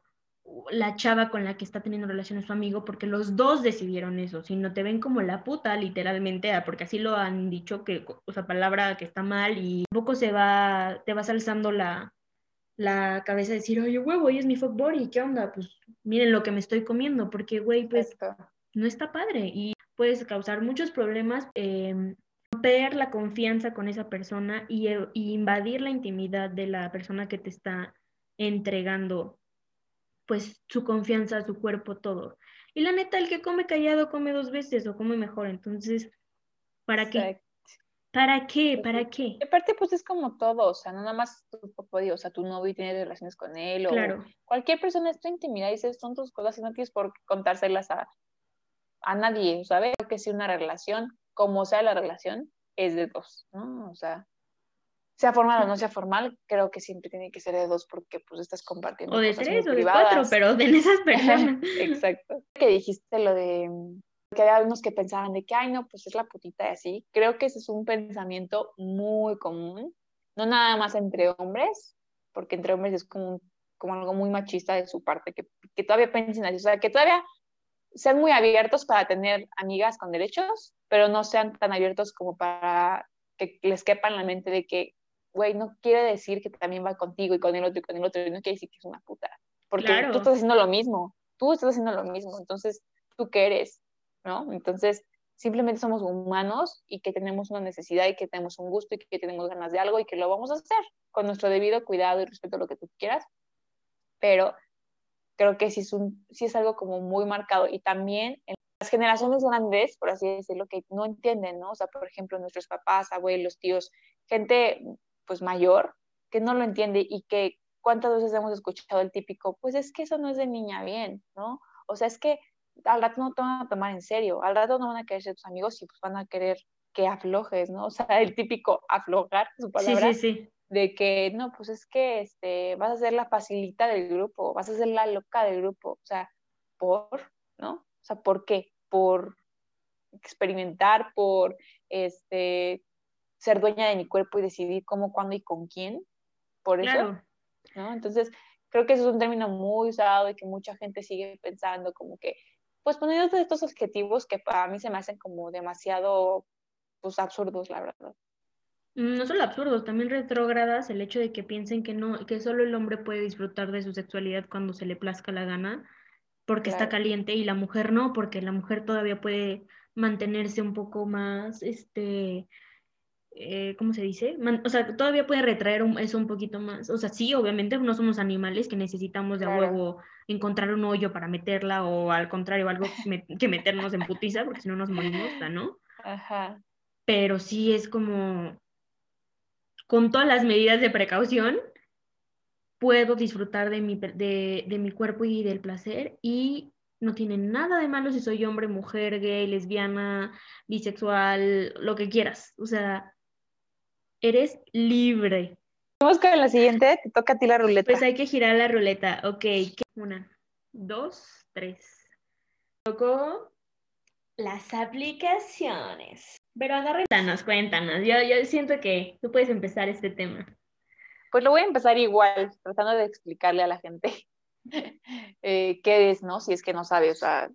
la chava con la que está teniendo relaciones su amigo, porque los dos decidieron eso, sino te ven como la puta, literalmente, ah, porque así lo han dicho, que, o sea, palabra que está mal y poco se va, te vas alzando la, la cabeza de decir, oye, huevo, hoy es mi fuck body, ¿qué onda? Pues miren lo que me estoy comiendo, porque, güey, pues no está padre y puedes causar muchos problemas, eh, romper la confianza con esa persona y, eh, y, invadir la intimidad de la persona que te está entregando, pues, su confianza, su cuerpo, todo. Y la neta, el que come callado come dos veces o come mejor, entonces, ¿para qué? ¿Para qué? ¿Para qué? aparte, pues es como todo, o sea, no nada más tu papá, o sea, tu novio tiene relaciones con él, o cualquier persona es tu intimidad y son tus cosas y no tienes por contárselas a, a nadie, ¿sabes? Que si una relación, como sea la relación, es de dos, ¿no? O sea, sea formal o no sea formal, creo que siempre tiene que ser de dos porque pues estás compartiendo. O de tres o de cuatro, pero de esas personas. Exacto. Que dijiste lo de que había algunos que pensaban de que, ay, no, pues es la putita y así. Creo que ese es un pensamiento muy común, no nada más entre hombres, porque entre hombres es como, como algo muy machista de su parte, que, que todavía piensen así, o sea, que todavía sean muy abiertos para tener amigas con derechos, pero no sean tan abiertos como para que les quepa en la mente de que, güey, no quiere decir que también va contigo y con el otro y con el otro, y no quiere decir que es una puta, porque tú estás haciendo lo mismo, tú estás haciendo lo mismo, entonces, ¿tú qué eres? ¿No? Entonces, simplemente somos humanos y que tenemos una necesidad y que tenemos un gusto y que tenemos ganas de algo y que lo vamos a hacer con nuestro debido cuidado y respeto a lo que tú quieras, pero creo que sí es, un, sí es algo como muy marcado y también en las generaciones grandes, por así decirlo, que no entienden, ¿no? O sea, por ejemplo, nuestros papás, abuelos, tíos, gente pues mayor, que no lo entiende y que ¿cuántas veces hemos escuchado el típico, pues es que eso no es de niña bien, ¿no? O sea, es que al rato no te van a tomar en serio, al rato no van a querer ser tus amigos y pues van a querer que aflojes, ¿no? O sea, el típico aflojar, su palabra, sí, sí, sí. de que, no, pues es que este, vas a ser la facilita del grupo, vas a ser la loca del grupo, o sea, ¿por? ¿No? O sea, ¿por qué? Por experimentar, por este, ser dueña de mi cuerpo y decidir cómo, cuándo y con quién, por eso, ¿no? Entonces, creo que eso es un término muy usado y que mucha gente sigue pensando como que, pues poniendo estos objetivos que para mí se me hacen como demasiado pues absurdos, la verdad. Mm, no solo absurdos, también retrógradas el hecho de que piensen que no, que solo el hombre puede disfrutar de su sexualidad cuando se le plazca la gana, porque está caliente, y la mujer no, porque la mujer todavía puede mantenerse un poco más, este, eh, ¿cómo se dice? o sea, todavía puede retraer eso un poquito más. O sea, sí, obviamente no somos animales que necesitamos de huevo encontrar un hoyo para meterla o al contrario, algo que meternos en putiza, porque si no nos morimos, ¿no? Ajá pero sí es como, con todas las medidas de precaución, puedo disfrutar de mi, de, de mi cuerpo y del placer y no tiene nada de malo si soy hombre, mujer, gay, lesbiana, bisexual, lo que quieras. O sea, eres libre. Vamos con la siguiente, te toca a ti la ruleta. Pues hay que girar la ruleta. Ok, una, dos, tres. Tocó las aplicaciones. Pero cuéntanos, cuéntanos. Yo, yo siento que tú puedes empezar este tema. Pues lo voy a empezar igual, tratando de explicarle a la gente eh, qué es, ¿no? Si es que no sabes, o sea,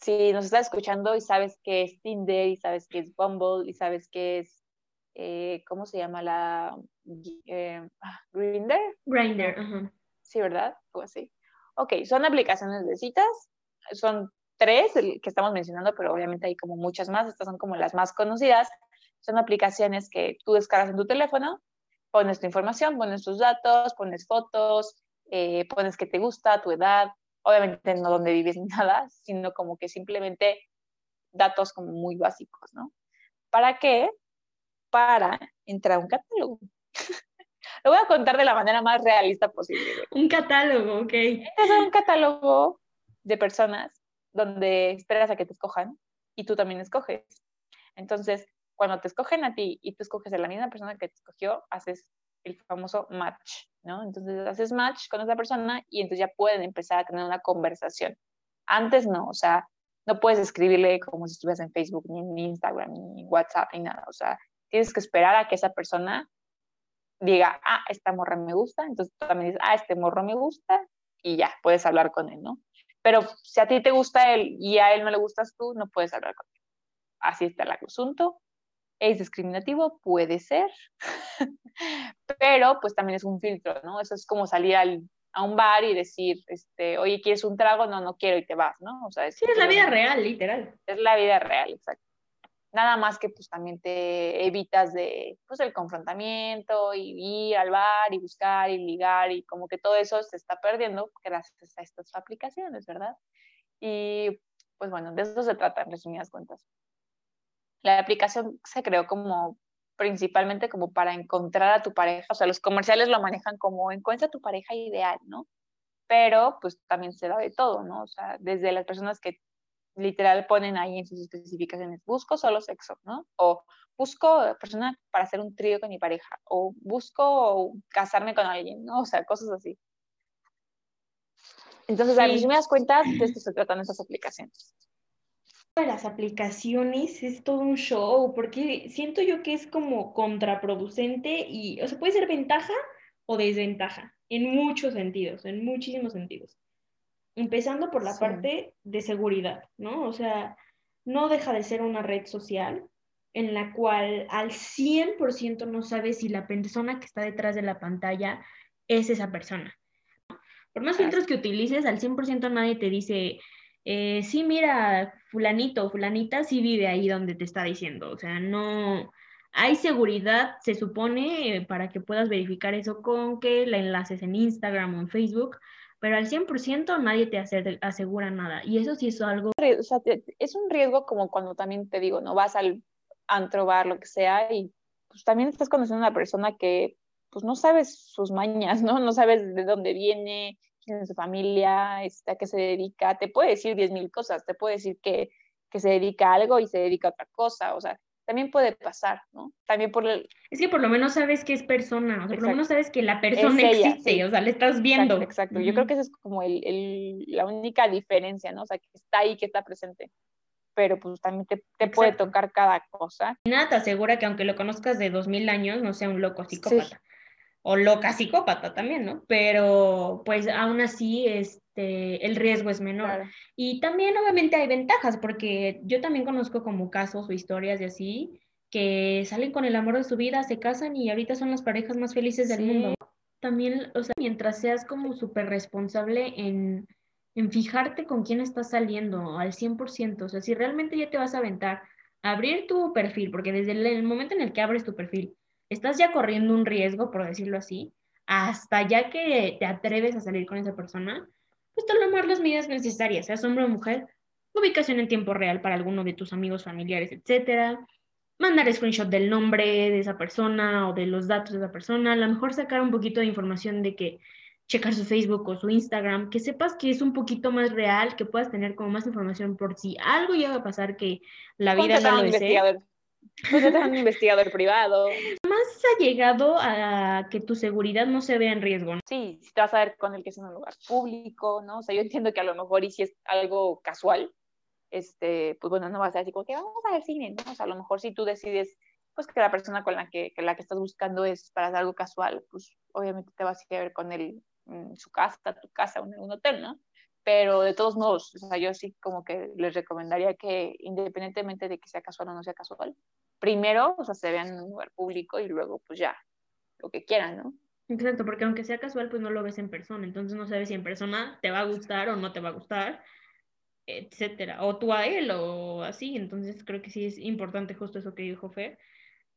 si nos estás escuchando y sabes que es Tinder y sabes que es Bumble y sabes que es, eh, ¿cómo se llama la eh, ah, Grinder? Grinder, ajá. Sí, ¿verdad? O así. Ok, son aplicaciones de citas, son tres que estamos mencionando, pero obviamente hay como muchas más, estas son como las más conocidas. Son aplicaciones que tú descargas en tu teléfono, pones tu información, pones tus datos, pones fotos, eh, pones que te gusta, tu edad, obviamente no donde vives ni nada, sino como que simplemente datos como muy básicos, ¿no? ¿Para qué? Para entrar a un catálogo. Lo voy a contar de la manera más realista posible. Un catálogo, ok. Es un catálogo de personas donde esperas a que te escojan y tú también escoges. Entonces, cuando te escogen a ti y tú escoges a la misma persona que te escogió, haces el famoso match, ¿no? Entonces haces match con esa persona y entonces ya pueden empezar a tener una conversación. Antes no, o sea, no puedes escribirle como si estuvieras en Facebook, ni en Instagram, ni en WhatsApp, ni nada. O sea, tienes que esperar a que esa persona diga, ah, esta morra me gusta, entonces tú también dices, ah, este morro me gusta, y ya, puedes hablar con él, ¿no? Pero si a ti te gusta él y a él no le gustas tú, no puedes hablar con él. Así está el asunto. ¿Es discriminativo? Puede ser. Pero pues también es un filtro, ¿no? Eso es como salir a un bar y decir, este, oye, ¿quieres un trago? No, no quiero y te vas, ¿no? O sea, sí, es la vida real, literal. Es la vida real, exacto nada más que pues también te evitas de pues el confrontamiento y ir al bar y buscar y ligar y como que todo eso se está perdiendo gracias a estas aplicaciones, ¿verdad? Y pues bueno, de eso se trata en resumidas cuentas. La aplicación se creó como principalmente como para encontrar a tu pareja, o sea, los comerciales lo manejan como encuentra tu pareja ideal, ¿no? Pero pues también se da de todo, ¿no? O sea, desde las personas que literal ponen ahí en sus especificaciones, busco solo sexo, ¿no? O busco persona para hacer un trío con mi pareja, o busco casarme con alguien, ¿no? O sea, cosas así. Entonces, a mí me das cuenta de esto se tratan estas aplicaciones. Las aplicaciones es todo un show, porque siento yo que es como contraproducente y, o sea, puede ser ventaja o desventaja, en muchos sentidos, en muchísimos sentidos empezando por la parte de seguridad, ¿no? O sea, no deja de ser una red social en la cual al 100% no sabes si la persona que está detrás de la pantalla es esa persona. Por más filtros que utilices, al 100% nadie te dice, eh, sí, mira, fulanito o fulanita sí vive ahí donde te está diciendo. O sea, no, hay seguridad, se supone, para que puedas verificar eso con que la enlaces en Instagram o en Facebook, pero al 100% nadie te asegura nada. Y eso sí es algo... Es un riesgo como cuando también te digo, no vas al antro, bar, lo que sea, y pues también estás conociendo a una persona que pues no sabes sus mañas, ¿no? No sabes de dónde viene, quién es su familia, este, a qué se dedica. Te puede decir diez mil cosas, te puede decir que, que se dedica a algo y se dedica a otra cosa, o sea, también puede pasar, ¿no? También por el... Es que por lo menos sabes que es persona, o sea, por lo menos sabes que la persona existe, o sea, le estás viendo. Exacto, yo creo que esa es como el, el, la única diferencia, ¿no? O sea, que está ahí, que está presente. Pero pues también te, te puede tocar cada cosa. Nada te asegura que aunque lo conozcas de dos mil años, no sea un loco psicópata. O loca psicópata también, ¿no? Pero pues aún así, este, el riesgo es menor. Y también obviamente hay ventajas, porque yo también conozco como casos o historias de así, que salen con el amor de su vida, se casan y ahorita son las parejas más felices del mundo. También, o sea, mientras seas como súper responsable en, en fijarte con quién estás saliendo al 100%, o sea, si realmente ya te vas a aventar, abrir tu perfil, porque desde el momento en el que abres tu perfil, estás ya corriendo un riesgo, por decirlo así, hasta ya que te atreves a salir con esa persona, pues tomar las medidas necesarias, seas hombre o mujer, ubicación en tiempo real para alguno de tus amigos, familiares, etcétera, mandar screenshot del nombre de esa persona o de los datos de esa persona, a lo mejor sacar un poquito de información de que checar su Facebook o su Instagram, que sepas que es un poquito más real, que puedas tener como más información por si algo llega a pasar que la vida no lo desee. Pues ya un investigador privado. Más ha llegado a que tu seguridad no se vea en riesgo. ¿no? Sí, si te vas a ver con el que es en un lugar público, ¿no? O sea, yo entiendo que a lo mejor y si es algo casual, este, pues bueno, no vas a decir como que vamos a ver cine, ¿no? O sea, a lo mejor si tú decides, pues que la persona con la que, la que estás buscando es para hacer algo casual, pues obviamente te vas a ir a ver con él en su casa, tu casa, en un hotel, ¿no? pero de todos modos, o sea, yo sí como que les recomendaría que independientemente de que sea casual o no sea casual, primero, o sea, se vean en un lugar público y luego pues ya, lo que quieran, ¿no? Exacto, porque aunque sea casual, pues no lo ves en persona, entonces no sabes si en persona te va a gustar o no te va a gustar, etcétera, o tú a él o así, entonces creo que sí es importante justo eso que dijo Fer.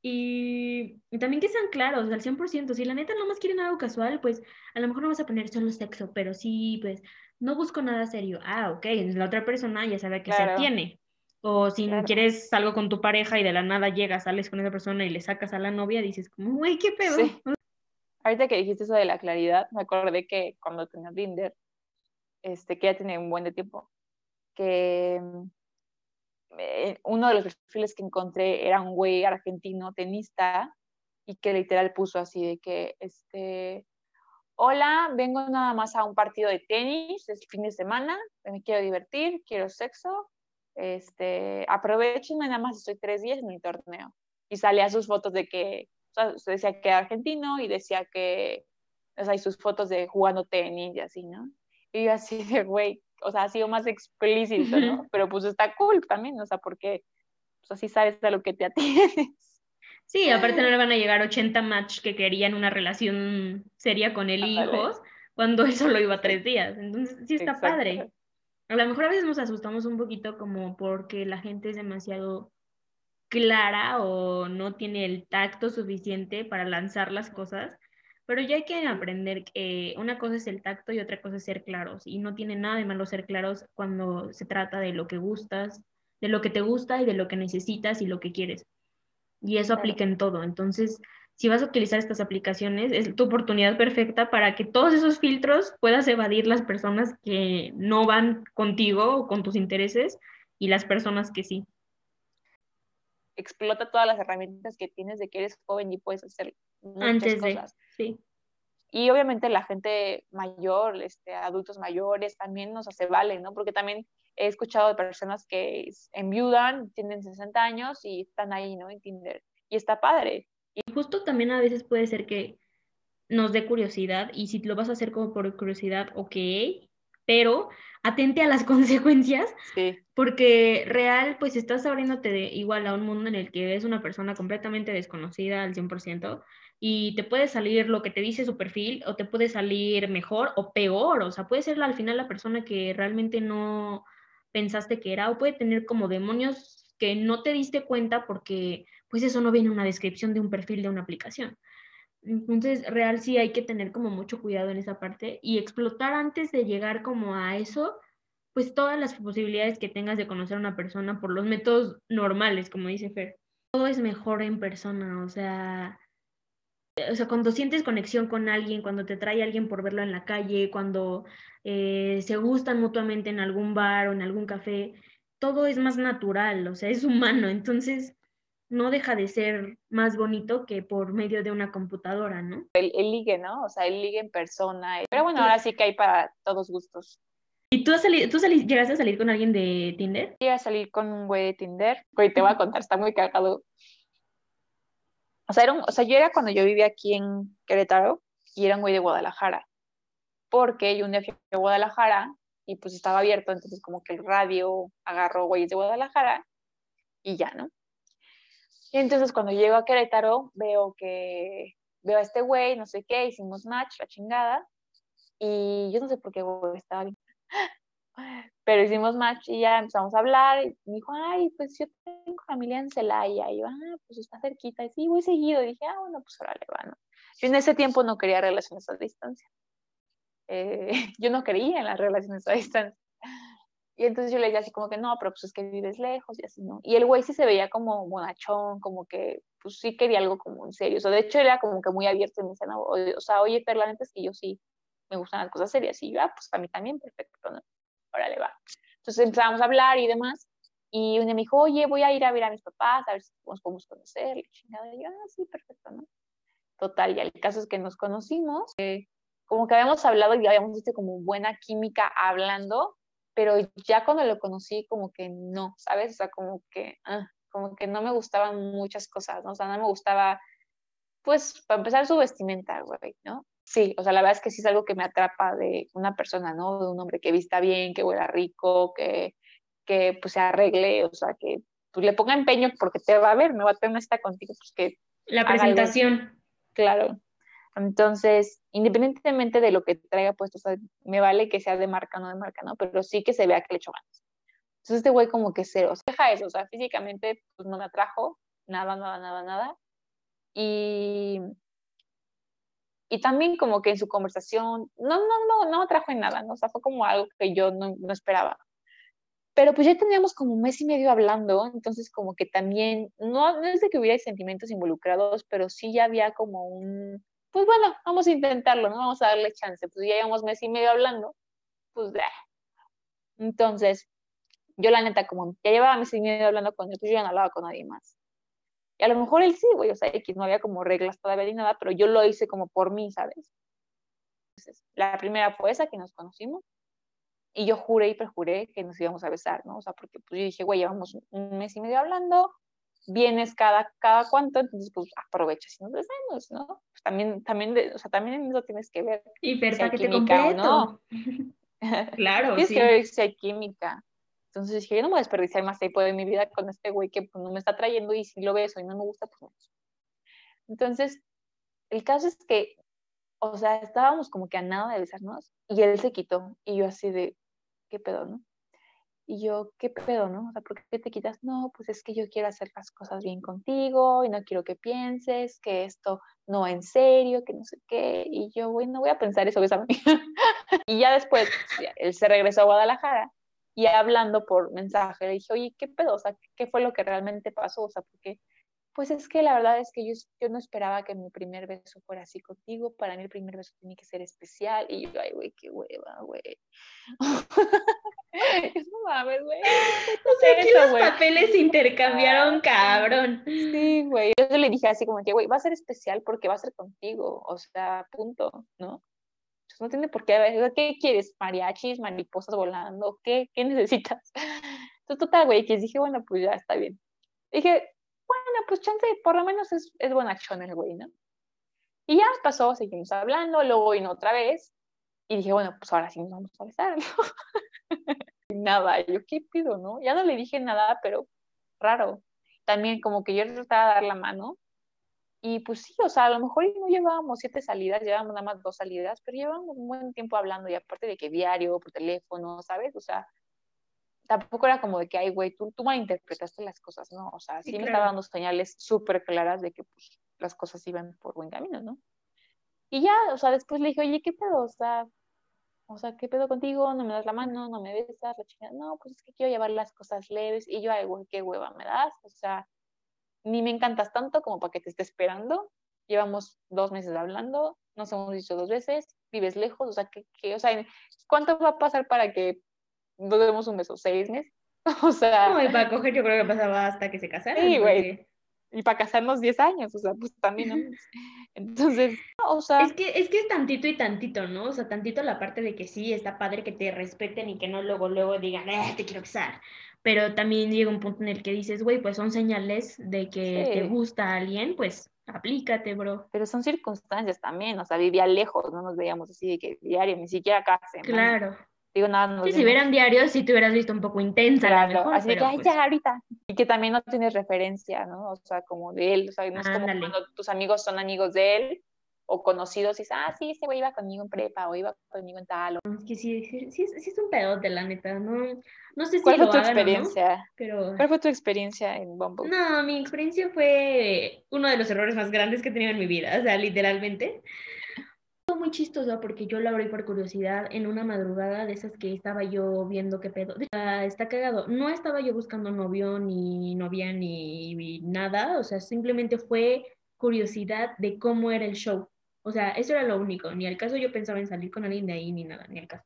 Y, también que sean claros al 100%, si la neta no más quieren algo casual, pues a lo mejor no vas a poner solo sexo, pero sí, pues no busco nada serio. Ah, ok, la otra persona ya sabe que se tiene. O si quieres algo con tu pareja y de la nada llegas, sales con esa persona y le sacas a la novia, dices como, güey, qué pedo. Ahorita que dijiste eso de la claridad, me acordé que cuando tenía Tinder, este, que ya tiene un buen de tiempo, que eh, uno de los perfiles que encontré era un güey argentino tenista y que literal puso así de que, este, hola, vengo nada más a un partido de tenis, es fin de semana, me quiero divertir, quiero sexo, este, aprovechenme, nada más estoy tres días en mi torneo. Y salía sus fotos de que, o sea, decía que era argentino y decía que, o sea, y sus fotos de jugando tenis y así, ¿no? Y yo así de, güey, o sea, ha sido más explícito, ¿no? Pero pues está cool también, o sea, porque pues así sabes a lo que te atienes. Sí, aparte no le van a llegar 80 match que querían una relación seria con él y hijos, cuando él solo iba tres días. Entonces, sí está padre. A lo mejor a veces nos asustamos un poquito como porque la gente es demasiado clara o no tiene el tacto suficiente para lanzar las cosas, pero ya hay que aprender que una cosa es el tacto y otra cosa es ser claros y no tiene nada de malo ser claros cuando se trata de lo que gustas, de lo que te gusta y de lo que necesitas y lo que quieres y eso aplica en todo. Entonces, si vas a utilizar estas aplicaciones, es tu oportunidad perfecta para que todos esos filtros puedas evadir las personas que no van contigo o con tus intereses y las personas que sí. Explota todas las herramientas que tienes de que eres joven y puedes hacer muchas Antes de, Sí. Y obviamente la gente mayor, este, adultos mayores, también nos hace vale, ¿no? Porque también he escuchado de personas que enviudan, tienen 60 años y están ahí, ¿no? En Tinder. Y está padre. Y justo también a veces puede ser que nos dé curiosidad y si lo vas a hacer como por curiosidad, ok, pero atente a las consecuencias, sí. porque real, pues estás abriéndote de, igual a un mundo en el que es una persona completamente desconocida al 100% y te puede salir lo que te dice su perfil o te puede salir mejor o peor, o sea, puede ser al final la persona que realmente no, pensaste que era o puede tener como demonios que no te diste cuenta porque pues eso no viene en una descripción de un perfil de una aplicación. Entonces, real sí hay que tener como mucho cuidado en esa parte y explotar antes de llegar como a eso, pues todas las posibilidades que tengas de conocer a una persona por los métodos normales, como dice Fer. Todo es mejor en persona, o sea, o sea, cuando sientes conexión con alguien, cuando te trae alguien por verlo en la calle, cuando eh, se gustan mutuamente en algún bar o en algún café, todo es más natural, o sea, es humano, entonces no deja de ser más bonito que por medio de una computadora, ¿no? El, ligue, ¿no? O sea, el ligue en persona. Pero bueno, ahora sí que hay para todos gustos. ¿Y tú, has salido, tú llegaste a salir con alguien de Tinder? Llegué a salir con un güey de Tinder. Güey, te voy a contar, está muy cagado. O sea, era o sea, yo era cuando yo vivía aquí en Querétaro y era un güey de Guadalajara. Porque yo un día fui a Guadalajara y pues estaba abierto, entonces como que el radio agarró güeyes de Guadalajara y ya, ¿no? Y entonces cuando llego a Querétaro, veo que veo a este güey, no sé qué, hicimos match, la chingada. Y yo no sé por qué estaba bien. Pero hicimos match y ya empezamos a hablar. Y me dijo, ay, pues yo tengo familia en Celaya. Y yo, ah, pues está cerquita. Y sí, voy seguido. Y dije, ah, bueno, pues ahora le va, ¿no? Yo en ese tiempo no quería relaciones a distancia. Eh, yo no creía en las relaciones a distancia. Y entonces yo le decía así como que no, pero pues es que vives lejos y así, ¿no? Y el güey sí se veía como bonachón, como que pues sí quería algo como en serio. O sea, de hecho era como que muy abierto y me decía, no, o, sea, oye, pero la neta es que yo sí me gustan las cosas serias. Y yo, ah, pues a mí también, perfecto, ¿no? Órale, va. Entonces empezamos a hablar y demás. Y un día me dijo, oye, voy a ir a ver a mis papás, a ver si nos podemos conocer. Y yo, ah, sí, perfecto, ¿no? Total, y el caso es que nos conocimos. Eh, como que habíamos hablado y habíamos visto como buena química hablando, pero ya cuando lo conocí como que no, ¿sabes? O sea, como que, ah, como que no me gustaban muchas cosas, ¿no? O sea, no me gustaba, pues, para empezar su vestimenta, güey, ¿no? Sí, o sea, la verdad es que sí es algo que me atrapa de una persona, ¿no? De un hombre que vista bien, que huela rico, que, que pues se arregle, o sea, que pues, le ponga empeño porque te va a ver, me va a tener una cita contigo, pues que... La presentación. Claro, entonces, independientemente de lo que traiga puesto, o sea, me vale que sea de marca o no de marca, ¿no? Pero sí que se vea que le echo ganas. Entonces, este güey como que cero, o sea, deja eso, o sea, físicamente pues no me atrajo, nada, nada, nada, nada. Y, y también como que en su conversación, no, no, no, no me atrajo en nada, ¿no? O sea, fue como algo que yo no, no esperaba. Pero pues ya teníamos como un mes y medio hablando, entonces como que también, no, no es de que hubiera sentimientos involucrados, pero sí ya había como un, pues bueno, vamos a intentarlo, ¿no? Vamos a darle chance. Pues ya llevamos mes y medio hablando, pues ya. Entonces, yo la neta, como ya llevaba mes y medio hablando con él, pues yo ya no hablaba con nadie más. Y a lo mejor él sí, güey, o sea, X no había como reglas todavía ni nada, pero yo lo hice como por mí, ¿sabes? Entonces, la primera fue esa que nos conocimos. Y yo juré y perjuré que nos íbamos a besar, ¿no? O sea, porque pues yo dije, güey, llevamos un mes y medio hablando, vienes cada, cada cuánto, entonces pues aprovecha si nos besamos, ¿no? Pues también, también, o sea, también eso tienes que ver y ver si hay química o no. claro, tienes que ver si hay química. Entonces dije, yo no me voy a desperdiciar más tiempo de mi vida con este güey que pues, no me está trayendo y si lo beso y no me gusta, pues. Entonces, el caso es que, o sea, estábamos como que a nada de besarnos y él se quitó y yo así de, ¿qué pedo, no? Y yo, ¿qué pedo, no? O sea, ¿por qué te quitas? No, pues es que yo quiero hacer las cosas bien contigo y no quiero que pienses que esto no en serio, que no sé qué. Y yo, güey, no voy a pensar eso, mí. y ya después, él se regresó a Guadalajara y hablando por mensaje le dije, oye, ¿qué pedo? O sea, ¿qué fue lo que realmente pasó? O sea, ¿por qué? Pues es que la verdad es que yo, yo no esperaba que mi primer beso fuera así contigo. Para mí el primer beso tiene que ser especial. Y yo, ay, güey, qué hueva, güey. no mames, güey. O sea, aquí los papeles se intercambiaron, cabrón. Sí, güey. Yo le dije así como que, güey, va a ser especial porque va a ser contigo. O sea, punto, ¿no? no tiene por qué, ¿qué quieres? ¿Mariachis, mariposas volando? ¿Qué, qué necesitas? Entonces, total, güey, que dije, bueno, pues ya está bien. Dije, bueno, pues chance, por lo menos es, es buena acción el güey, ¿no? Y ya pasó, seguimos hablando, luego vino otra vez, y dije, bueno, pues ahora sí nos vamos a besar, ¿no? nada, yo qué pido, ¿no? Ya no le dije nada, pero raro. También como que yo le trataba de dar la mano, y pues sí, o sea, a lo mejor no llevábamos siete salidas, llevábamos nada más dos salidas, pero llevábamos un buen tiempo hablando, y aparte de que diario, por teléfono, ¿sabes? O sea, tampoco era como de que, ay, güey, tú, tú malinterpretaste las cosas, ¿no? O sea, sí, me estaba dando señales súper claras de que pues, las cosas iban por buen camino, ¿no? Y ya, o sea, después le dije, oye, ¿qué pedo? O sea, o sea, ¿qué pedo contigo? No me das la mano, no me besas, la chingada. No, pues es que quiero llevar las cosas leves. Y yo, ay, güey, qué hueva me das. O sea, ni me encantas tanto como para que te esté esperando. llevamos dos meses hablando, nos hemos dicho dos veces, vives lejos, o sea, que, o sea, ¿cuánto va a pasar para que nos demos un beso? ¿Seis meses? O sea... No, y para coger yo creo que pasaba hasta que se casaran. Sí, güey. Y para casarnos diez años, o sea, pues también, ¿no? Entonces, o sea... Es que, es que es tantito y tantito, ¿no? O sea, tantito la parte de que sí, está padre que te respeten y que no luego, luego digan, eh, te quiero casar pero también llega un punto en el que dices, güey, pues son señales de que te gusta alguien, pues aplícate, bro. Pero son circunstancias también, o sea, vivía lejos, no nos veíamos así de que diario, ni siquiera casa. Claro. Digo, nada, sí, si hubieran diarios, sí te hubieras visto un poco intensa. Claro, así que, ay, pues ya, ahorita. Y que también no tienes referencia, ¿no? O sea, como de él, o sea, no es como cuando tus amigos son amigos de él, o conocidos y dices, ah, sí, ese güey iba conmigo en prepa o iba conmigo en tal. Es que sí, sí, sí, es un pedote, la neta, no, no sé si ¿Cuál fue tu experiencia? pero... ¿Cuál fue tu experiencia en Bumble? No, mi experiencia fue uno de los errores más grandes que he tenido en mi vida, o sea, literalmente. Muy chistoso porque yo lo abrí por curiosidad en una madrugada de esas que estaba yo viendo qué pedo. Está cagado. No estaba yo buscando novio, ni novia, ni nada, o sea, simplemente fue curiosidad de cómo era el show. O sea, eso era lo único. Ni al caso yo pensaba en salir con alguien de ahí, ni nada, ni al caso.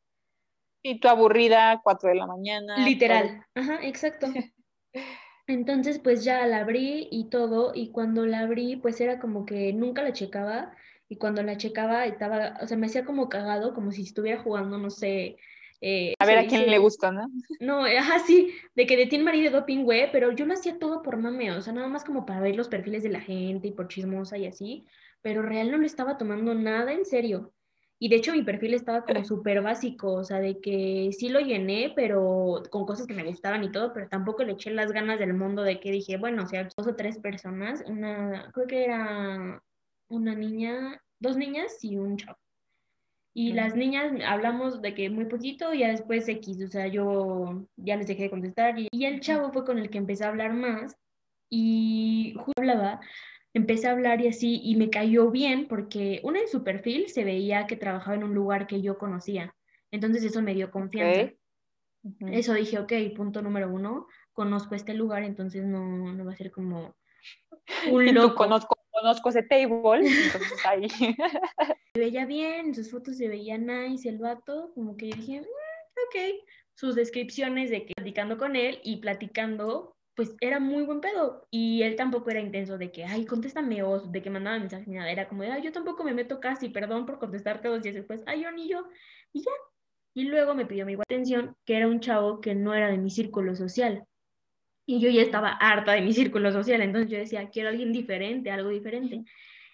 Y tú aburrida, cuatro de la mañana. Literal. Ajá, exacto. Entonces, pues ya la abrí y todo, y cuando la abrí, pues era como que nunca la checaba, y cuando la checaba estaba, o sea, me hacía como cagado, como si estuviera jugando, no sé. Eh, a ver a quién le gusta, ¿no? No, ajá, sí, de que de Teen Marie de Doping, güey, pero yo lo hacía todo por mame, o sea, nada más como para ver los perfiles de la gente y por chismosa y así, pero real no le estaba tomando nada en serio. Y de hecho mi perfil estaba como súper básico, o sea, de que sí lo llené, pero con cosas que me gustaban y todo, pero tampoco le eché las ganas del mundo de que dije, bueno, o sea, dos o tres personas, una, creo que era una niña, dos niñas y un chavo. Y las niñas hablamos de que muy poquito y ya después X, o sea, yo ya les dejé de contestar y, y el chavo fue con el que empecé a hablar más y hablaba empecé a hablar y así, y me cayó bien porque una en su perfil se veía que trabajaba en un lugar que yo conocía. Entonces eso me dio confianza. Eso dije, ok, punto número uno, conozco este lugar, entonces no, no va a ser como un loco. conozco, conozco ese table, entonces ahí. se veía bien, sus fotos se veían nice, el vato, como que dije, mm, ok, sus descripciones de que platicando con él y platicando pues era muy buen pedo. Y él tampoco era intenso de que, ay, contéstame o de que mandaba mensajes nada. Era como de, ay, yo tampoco me meto casi, perdón por contestarte dos días después. Ay, yo ni yo. Y ya. Y luego me pidió mi atención, que era un chavo que no era de mi círculo social. Y yo ya estaba harta de mi círculo social. Entonces yo decía, quiero alguien diferente, algo diferente.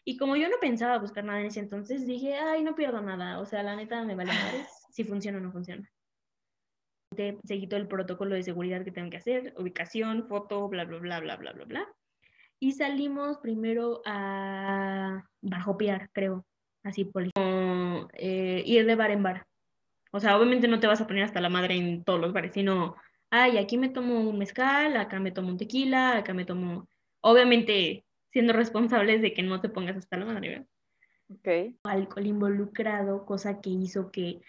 Y como yo no pensaba buscar nada en ese entonces, dije, ay, no pierdo nada. O sea, la neta me vale madres si funciona o no funciona seguí todo el protocolo de seguridad que tengo que hacer, ubicación, foto, bla, bla, bla, bla, bla, bla, bla. Y salimos primero a bajopear, creo, así, por eh, ir de bar en bar. O sea, obviamente no te vas a poner hasta la madre en todos los bares, sino, ay, aquí me tomo un mezcal, acá me tomo un tequila, acá me tomo, obviamente siendo responsables de que no te pongas hasta la madre, ¿verdad? Ok. Alcohol involucrado, cosa que hizo que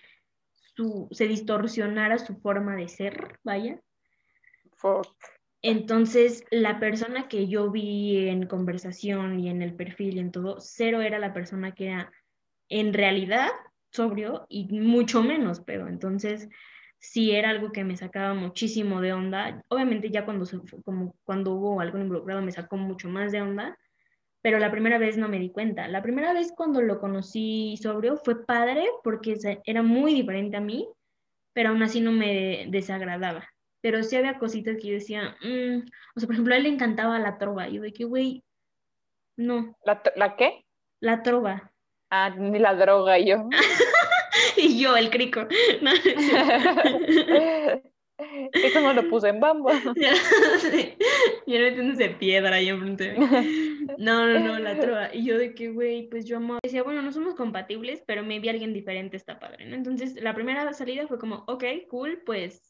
se distorsionara su forma de ser, vaya. Entonces, la persona que yo vi en conversación y en el perfil y en todo, cero era la persona que era en realidad sobrio y mucho menos pero Entonces, sí era algo que me sacaba muchísimo de onda. Obviamente ya cuando, como cuando hubo algo involucrado me sacó mucho más de onda, pero la primera vez no me di cuenta. La primera vez cuando lo conocí sobrio fue padre porque era muy diferente a mí, pero aún así no me desagradaba. Pero sí había cositas que yo decía, mm", o sea, por ejemplo, a él le encantaba la trova. Yo de que, güey, no. ¿La, ¿La qué? La trova. Ah, ni la droga, yo. y yo, el crico. Eso no lo puse en bambo. Y él metiéndose piedra ahí enfrente. No, no, no, la trova. Y yo de que, güey, pues yo amo. Decía, bueno, no somos compatibles, pero me vi a alguien diferente, está padre, ¿no? Entonces, la primera salida fue como, ok, cool, pues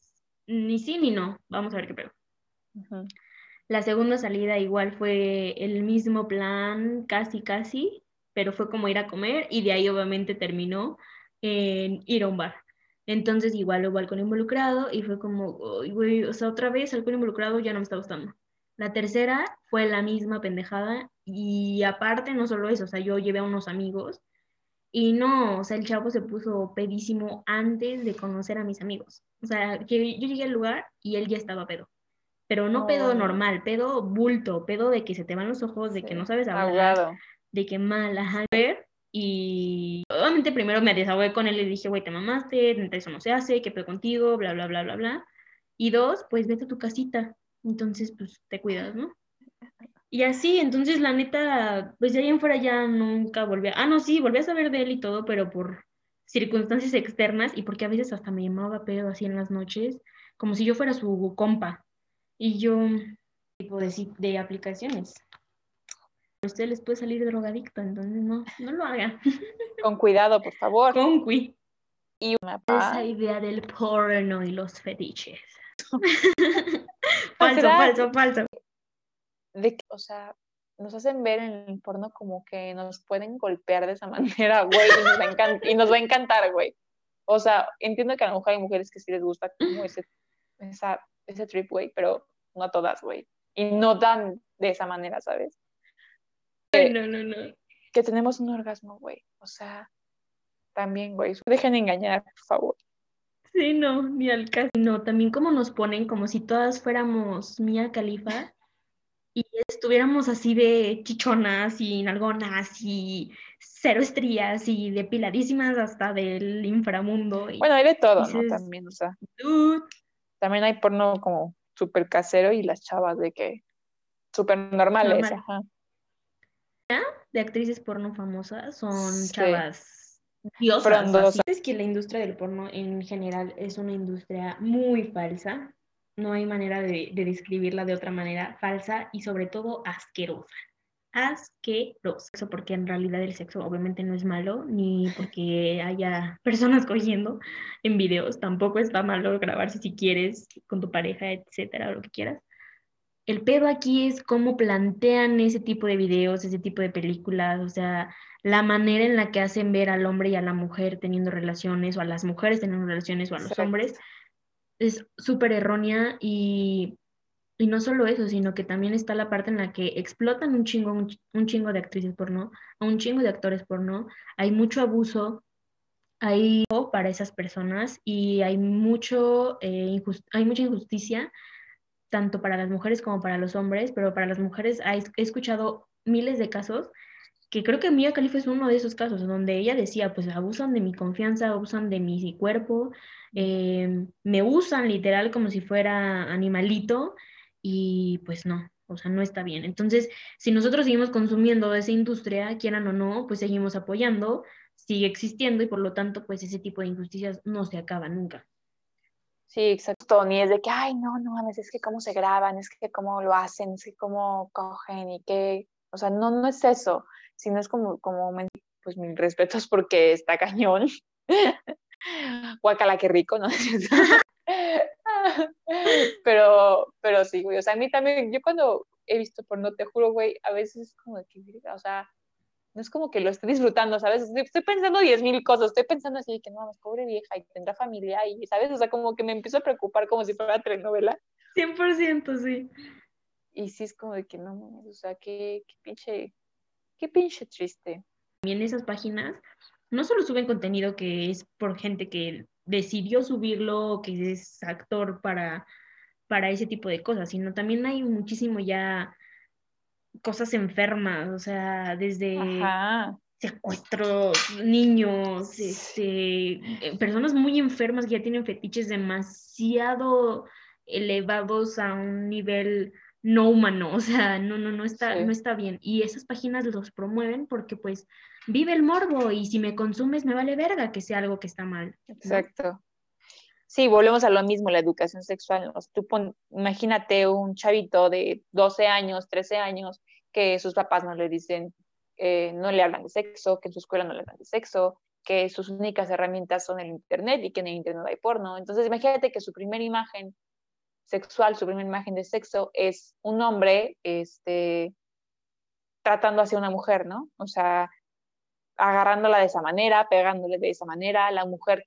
ni sí ni no. Vamos a ver qué pedo. La segunda salida igual fue el mismo plan, casi, casi, pero fue como ir a comer y de ahí obviamente terminó en ir a un bar. Entonces igual hubo alcohol involucrado y fue como, güey, o sea, otra vez alcohol involucrado ya no me está gustando. La tercera fue la misma pendejada y aparte no solo eso, o sea, yo llevé a unos amigos y no, o sea, el chavo se puso pedísimo antes de conocer a mis amigos. O sea, yo, yo llegué al lugar y él ya estaba pedo. Pero no pedo normal, pedo bulto, pedo de que se te van los ojos, de que no sabes hablar, de que mal, ajá. Y obviamente primero me desahogué con él y dije, güey, te mamaste, eso no se hace, qué pedo contigo, bla, bla, bla, bla, bla. Y dos, pues vete a tu casita. Entonces, pues te cuidas, ¿no? Y así, entonces la neta, pues de ahí en fuera ya nunca volví a... Ah, no, sí, volví a saber de él y todo, pero por circunstancias externas y porque a veces hasta me llamaba pedo así en las noches, como si yo fuera su compa. Y yo, tipo de, de aplicaciones. A usted les puede salir drogadicto, entonces no, no lo hagan. Con cuidado, por favor. Con cuidado. Y una Esa idea del porno y los fetiches. falso, falso, falso. De que, o sea, nos hacen ver en el porno como que nos pueden golpear de esa manera, güey, y nos va a, y nos va a encantar, güey. O sea, entiendo que a lo mejor hay mujeres que sí les gusta como ese, esa, ese trip, güey, pero no todas, güey. Y no dan de esa manera, ¿sabes? No, no, no. Que tenemos un orgasmo, güey. O sea, también, güey. Dejen de engañar, por favor. Sí, no, ni al caso. No, también como nos ponen como si todas fuéramos Mía Califa y estuviéramos así de chichonas y nalgonas y cero estrías y depiladísimas hasta del inframundo. bueno, hay de todo, ¿no? También, o sea. También hay porno como súper casero y las chavas de que súper normales, ajá. De actrices porno famosas son chavas diosas. Es que la industria del porno en general es una industria muy falsa. No hay manera de, de describirla de otra manera. Falsa y sobre todo asquerosa asquerosa. Eso porque en realidad el sexo obviamente no es malo, ni porque haya personas cogiendo en videos. Tampoco está malo grabarse si quieres con tu pareja, etcétera, lo que quieras. El pedo aquí es cómo plantean ese tipo de videos, ese tipo de películas, o sea, la manera en la que hacen ver al hombre y a la mujer teniendo relaciones, o a las mujeres teniendo relaciones, o a los hombres, es súper errónea y y no solo eso, sino que también está la parte en la que explotan un chingo, un, chingo de actrices porno, a un chingo de actores porno, hay mucho abuso hay para esas personas y hay, mucho, eh, hay mucha injusticia, tanto para las mujeres como para los hombres, pero para las mujeres he escuchado miles de casos que creo que Mia Khalifa es uno de esos casos, donde ella decía, pues abusan de mi confianza, abusan de mi cuerpo, eh, me usan literal como si fuera animalito y pues no, o sea, no está bien. Entonces, si nosotros seguimos consumiendo esa industria, quieran o no, pues seguimos apoyando, sigue existiendo y por lo tanto, pues ese tipo de injusticias no se acaba nunca. Sí, exacto. Ni es de que, ay, no, no mames, es que cómo se graban, es que cómo lo hacen, es que cómo cogen y que, o sea, no, no es eso, sino es como, como, pues mis respetos porque está cañón. Guacala, qué rico, ¿no? pero, pero sí, güey, o sea, a mí también, yo cuando he visto porno, te juro, güey, a veces es como de que, o sea, no es como que lo esté disfrutando, ¿sabes? Estoy pensando diez mil cosas, estoy pensando así, que no, pobre vieja, y tendrá familia, y, ¿sabes? O sea, como que me empiezo a preocupar como si fuera telenovela. 100%, sí. Y sí es como de que no, o sea, qué, qué pinche, qué pinche triste. Y en esas páginas no solo suben contenido que es por gente que decidió subirlo, que es actor para, para ese tipo de cosas, sino también hay muchísimo ya cosas enfermas, o sea, desde secuestros, niños, este, eh, personas muy enfermas que ya tienen fetiches demasiado elevados a un nivel no humano, o sea, no, no, no está, no está bien. Y esas páginas los promueven porque pues vive el morbo y si me consumes me vale verga que sea algo que está mal. Exacto. Sí, volvemos a lo mismo, la educación sexual. Tú imagínate un chavito de 12 años, 13 años, que sus papás no le dicen, eh, no le hablan de sexo, que en su escuela no le hablan de sexo, que sus únicas herramientas son el internet y que en el internet hay porno. Entonces, imagínate que su primera imagen sexual, su primera imagen de sexo es un hombre este, tratando hacia una mujer, ¿no? O sea, agarrándola de esa manera, pegándole de esa manera, la mujer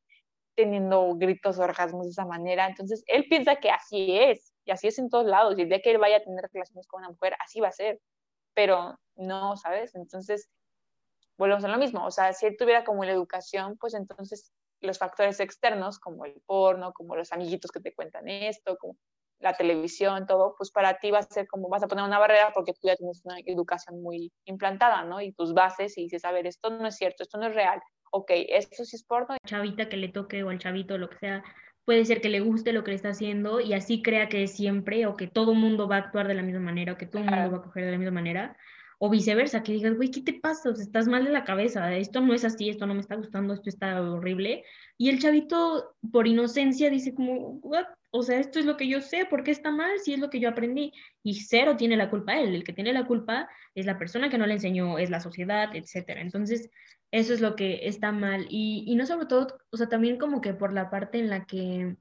teniendo gritos orgasmos de esa manera. Entonces, él piensa que así es. y así es en todos lados, y el día que él vaya a tener relaciones con una mujer, así va a ser, pero no, ¿sabes? Entonces, volvemos a lo mismo, o sea, si él tuviera como la educación, pues entonces los factores externos, como el porno, como los amiguitos que te cuentan esto, como la televisión, todo, pues para ti va a ser como vas a poner una barrera porque tú ya tienes una educación muy implantada, ¿no? Y tus bases y dices, a ver, esto no es cierto, esto no es real, ok, esto sí es porno. Chavita que le toque o al chavito, lo que sea, puede ser que le guste lo que le está haciendo y así crea que es siempre o que todo mundo va a actuar de la misma manera o que todo el mundo va a coger de la misma manera o viceversa, que digas, güey, ¿qué te pasa? O sea, estás mal de la cabeza, esto no es así, esto no me está gustando, esto está horrible. Y el chavito, por inocencia, dice como, What? o sea, esto es lo que yo sé, ¿por qué está mal? Si es lo que yo aprendí. Y cero tiene la culpa él, el que tiene la culpa es la persona que no le enseñó, es la sociedad, etcétera. Entonces, eso es lo que está mal. Y, y no sobre todo, o sea, también como que por la parte en la que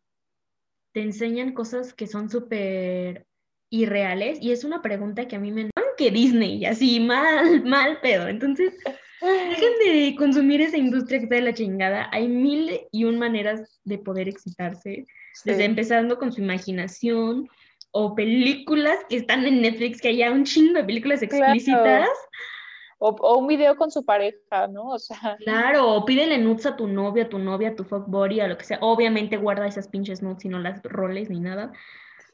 te enseñan cosas que son súper irreales y es una pregunta que a mí me que Disney así mal mal pedo. Entonces dejen de consumir esa industria que está de la chingada. Hay mil y un maneras de poder excitarse desde empezando con su imaginación o películas que están en Netflix que haya un chingo de películas explícitas o, un video con su pareja, ¿no? O sea. Claro, o pídele nudes a tu novio, a tu novia, a tu fuck body, a lo que sea. Obviamente guarda esas pinches nudes y no las roles ni nada.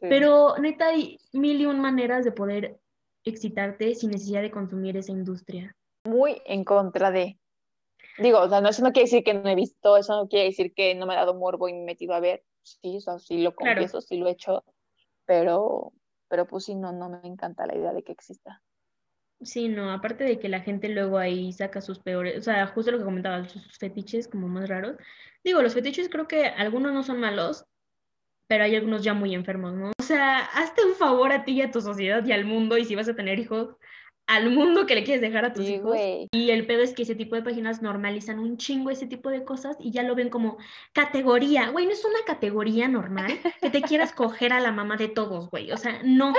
Pero neta hay mil y un maneras de poder excitarte sin necesidad de consumir esa industria. Muy en contra de. Digo, o sea, no, eso no quiere decir que no he visto, eso no quiere decir que no me ha dado morbo y me he metido a ver. Sí, o sea, sí lo confieso, sí lo he hecho, pero, pero pues sí, no, no me encanta la idea de que exista. Sí, no, aparte de que la gente luego ahí saca sus peores, o sea, justo lo que comentaba, sus fetiches como más raros. Digo, los fetiches creo que algunos no son malos, pero hay algunos ya muy enfermos, ¿no? O sea, hazte un favor a ti y a tu sociedad y al mundo, y si vas a tener hijos, al mundo que le quieres dejar a tus hijos. Y el pedo es que ese tipo de páginas normalizan un chingo ese tipo de cosas y ya lo ven como categoría. Güey, no es una categoría normal que te quieras coger a la mamá de todos, güey. O sea, no.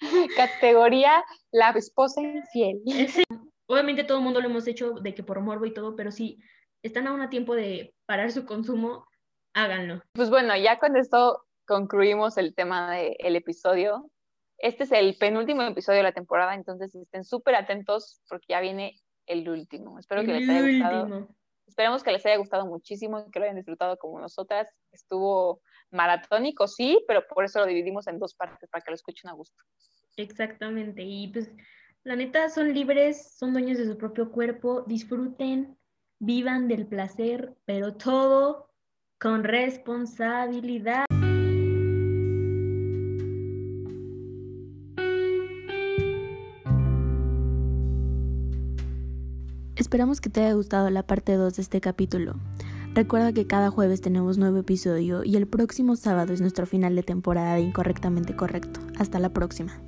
Categoría la esposa infiel. Obviamente todo el mundo lo hemos hecho de que por morbo y todo, pero si están aún a tiempo de parar su consumo, háganlo. Pues bueno, ya con esto concluimos el tema del episodio. Este es el penúltimo episodio de la temporada, entonces estén súper atentos porque ya viene el último. Espero que les haya gustado. Esperemos que les haya gustado muchísimo y que lo hayan disfrutado como nosotras. Estuvo maratónico, sí, pero por eso lo dividimos en dos partes para que lo escuchen a gusto. Exactamente. Y pues, la neta, son libres, son dueños de su propio cuerpo, disfruten, vivan del placer, pero todo con responsabilidad. Esperamos que te haya gustado la parte 2 de este capítulo. Recuerda que cada jueves tenemos nuevo episodio y el próximo sábado es nuestro final de temporada de Incorrectamente Correcto. Hasta la próxima.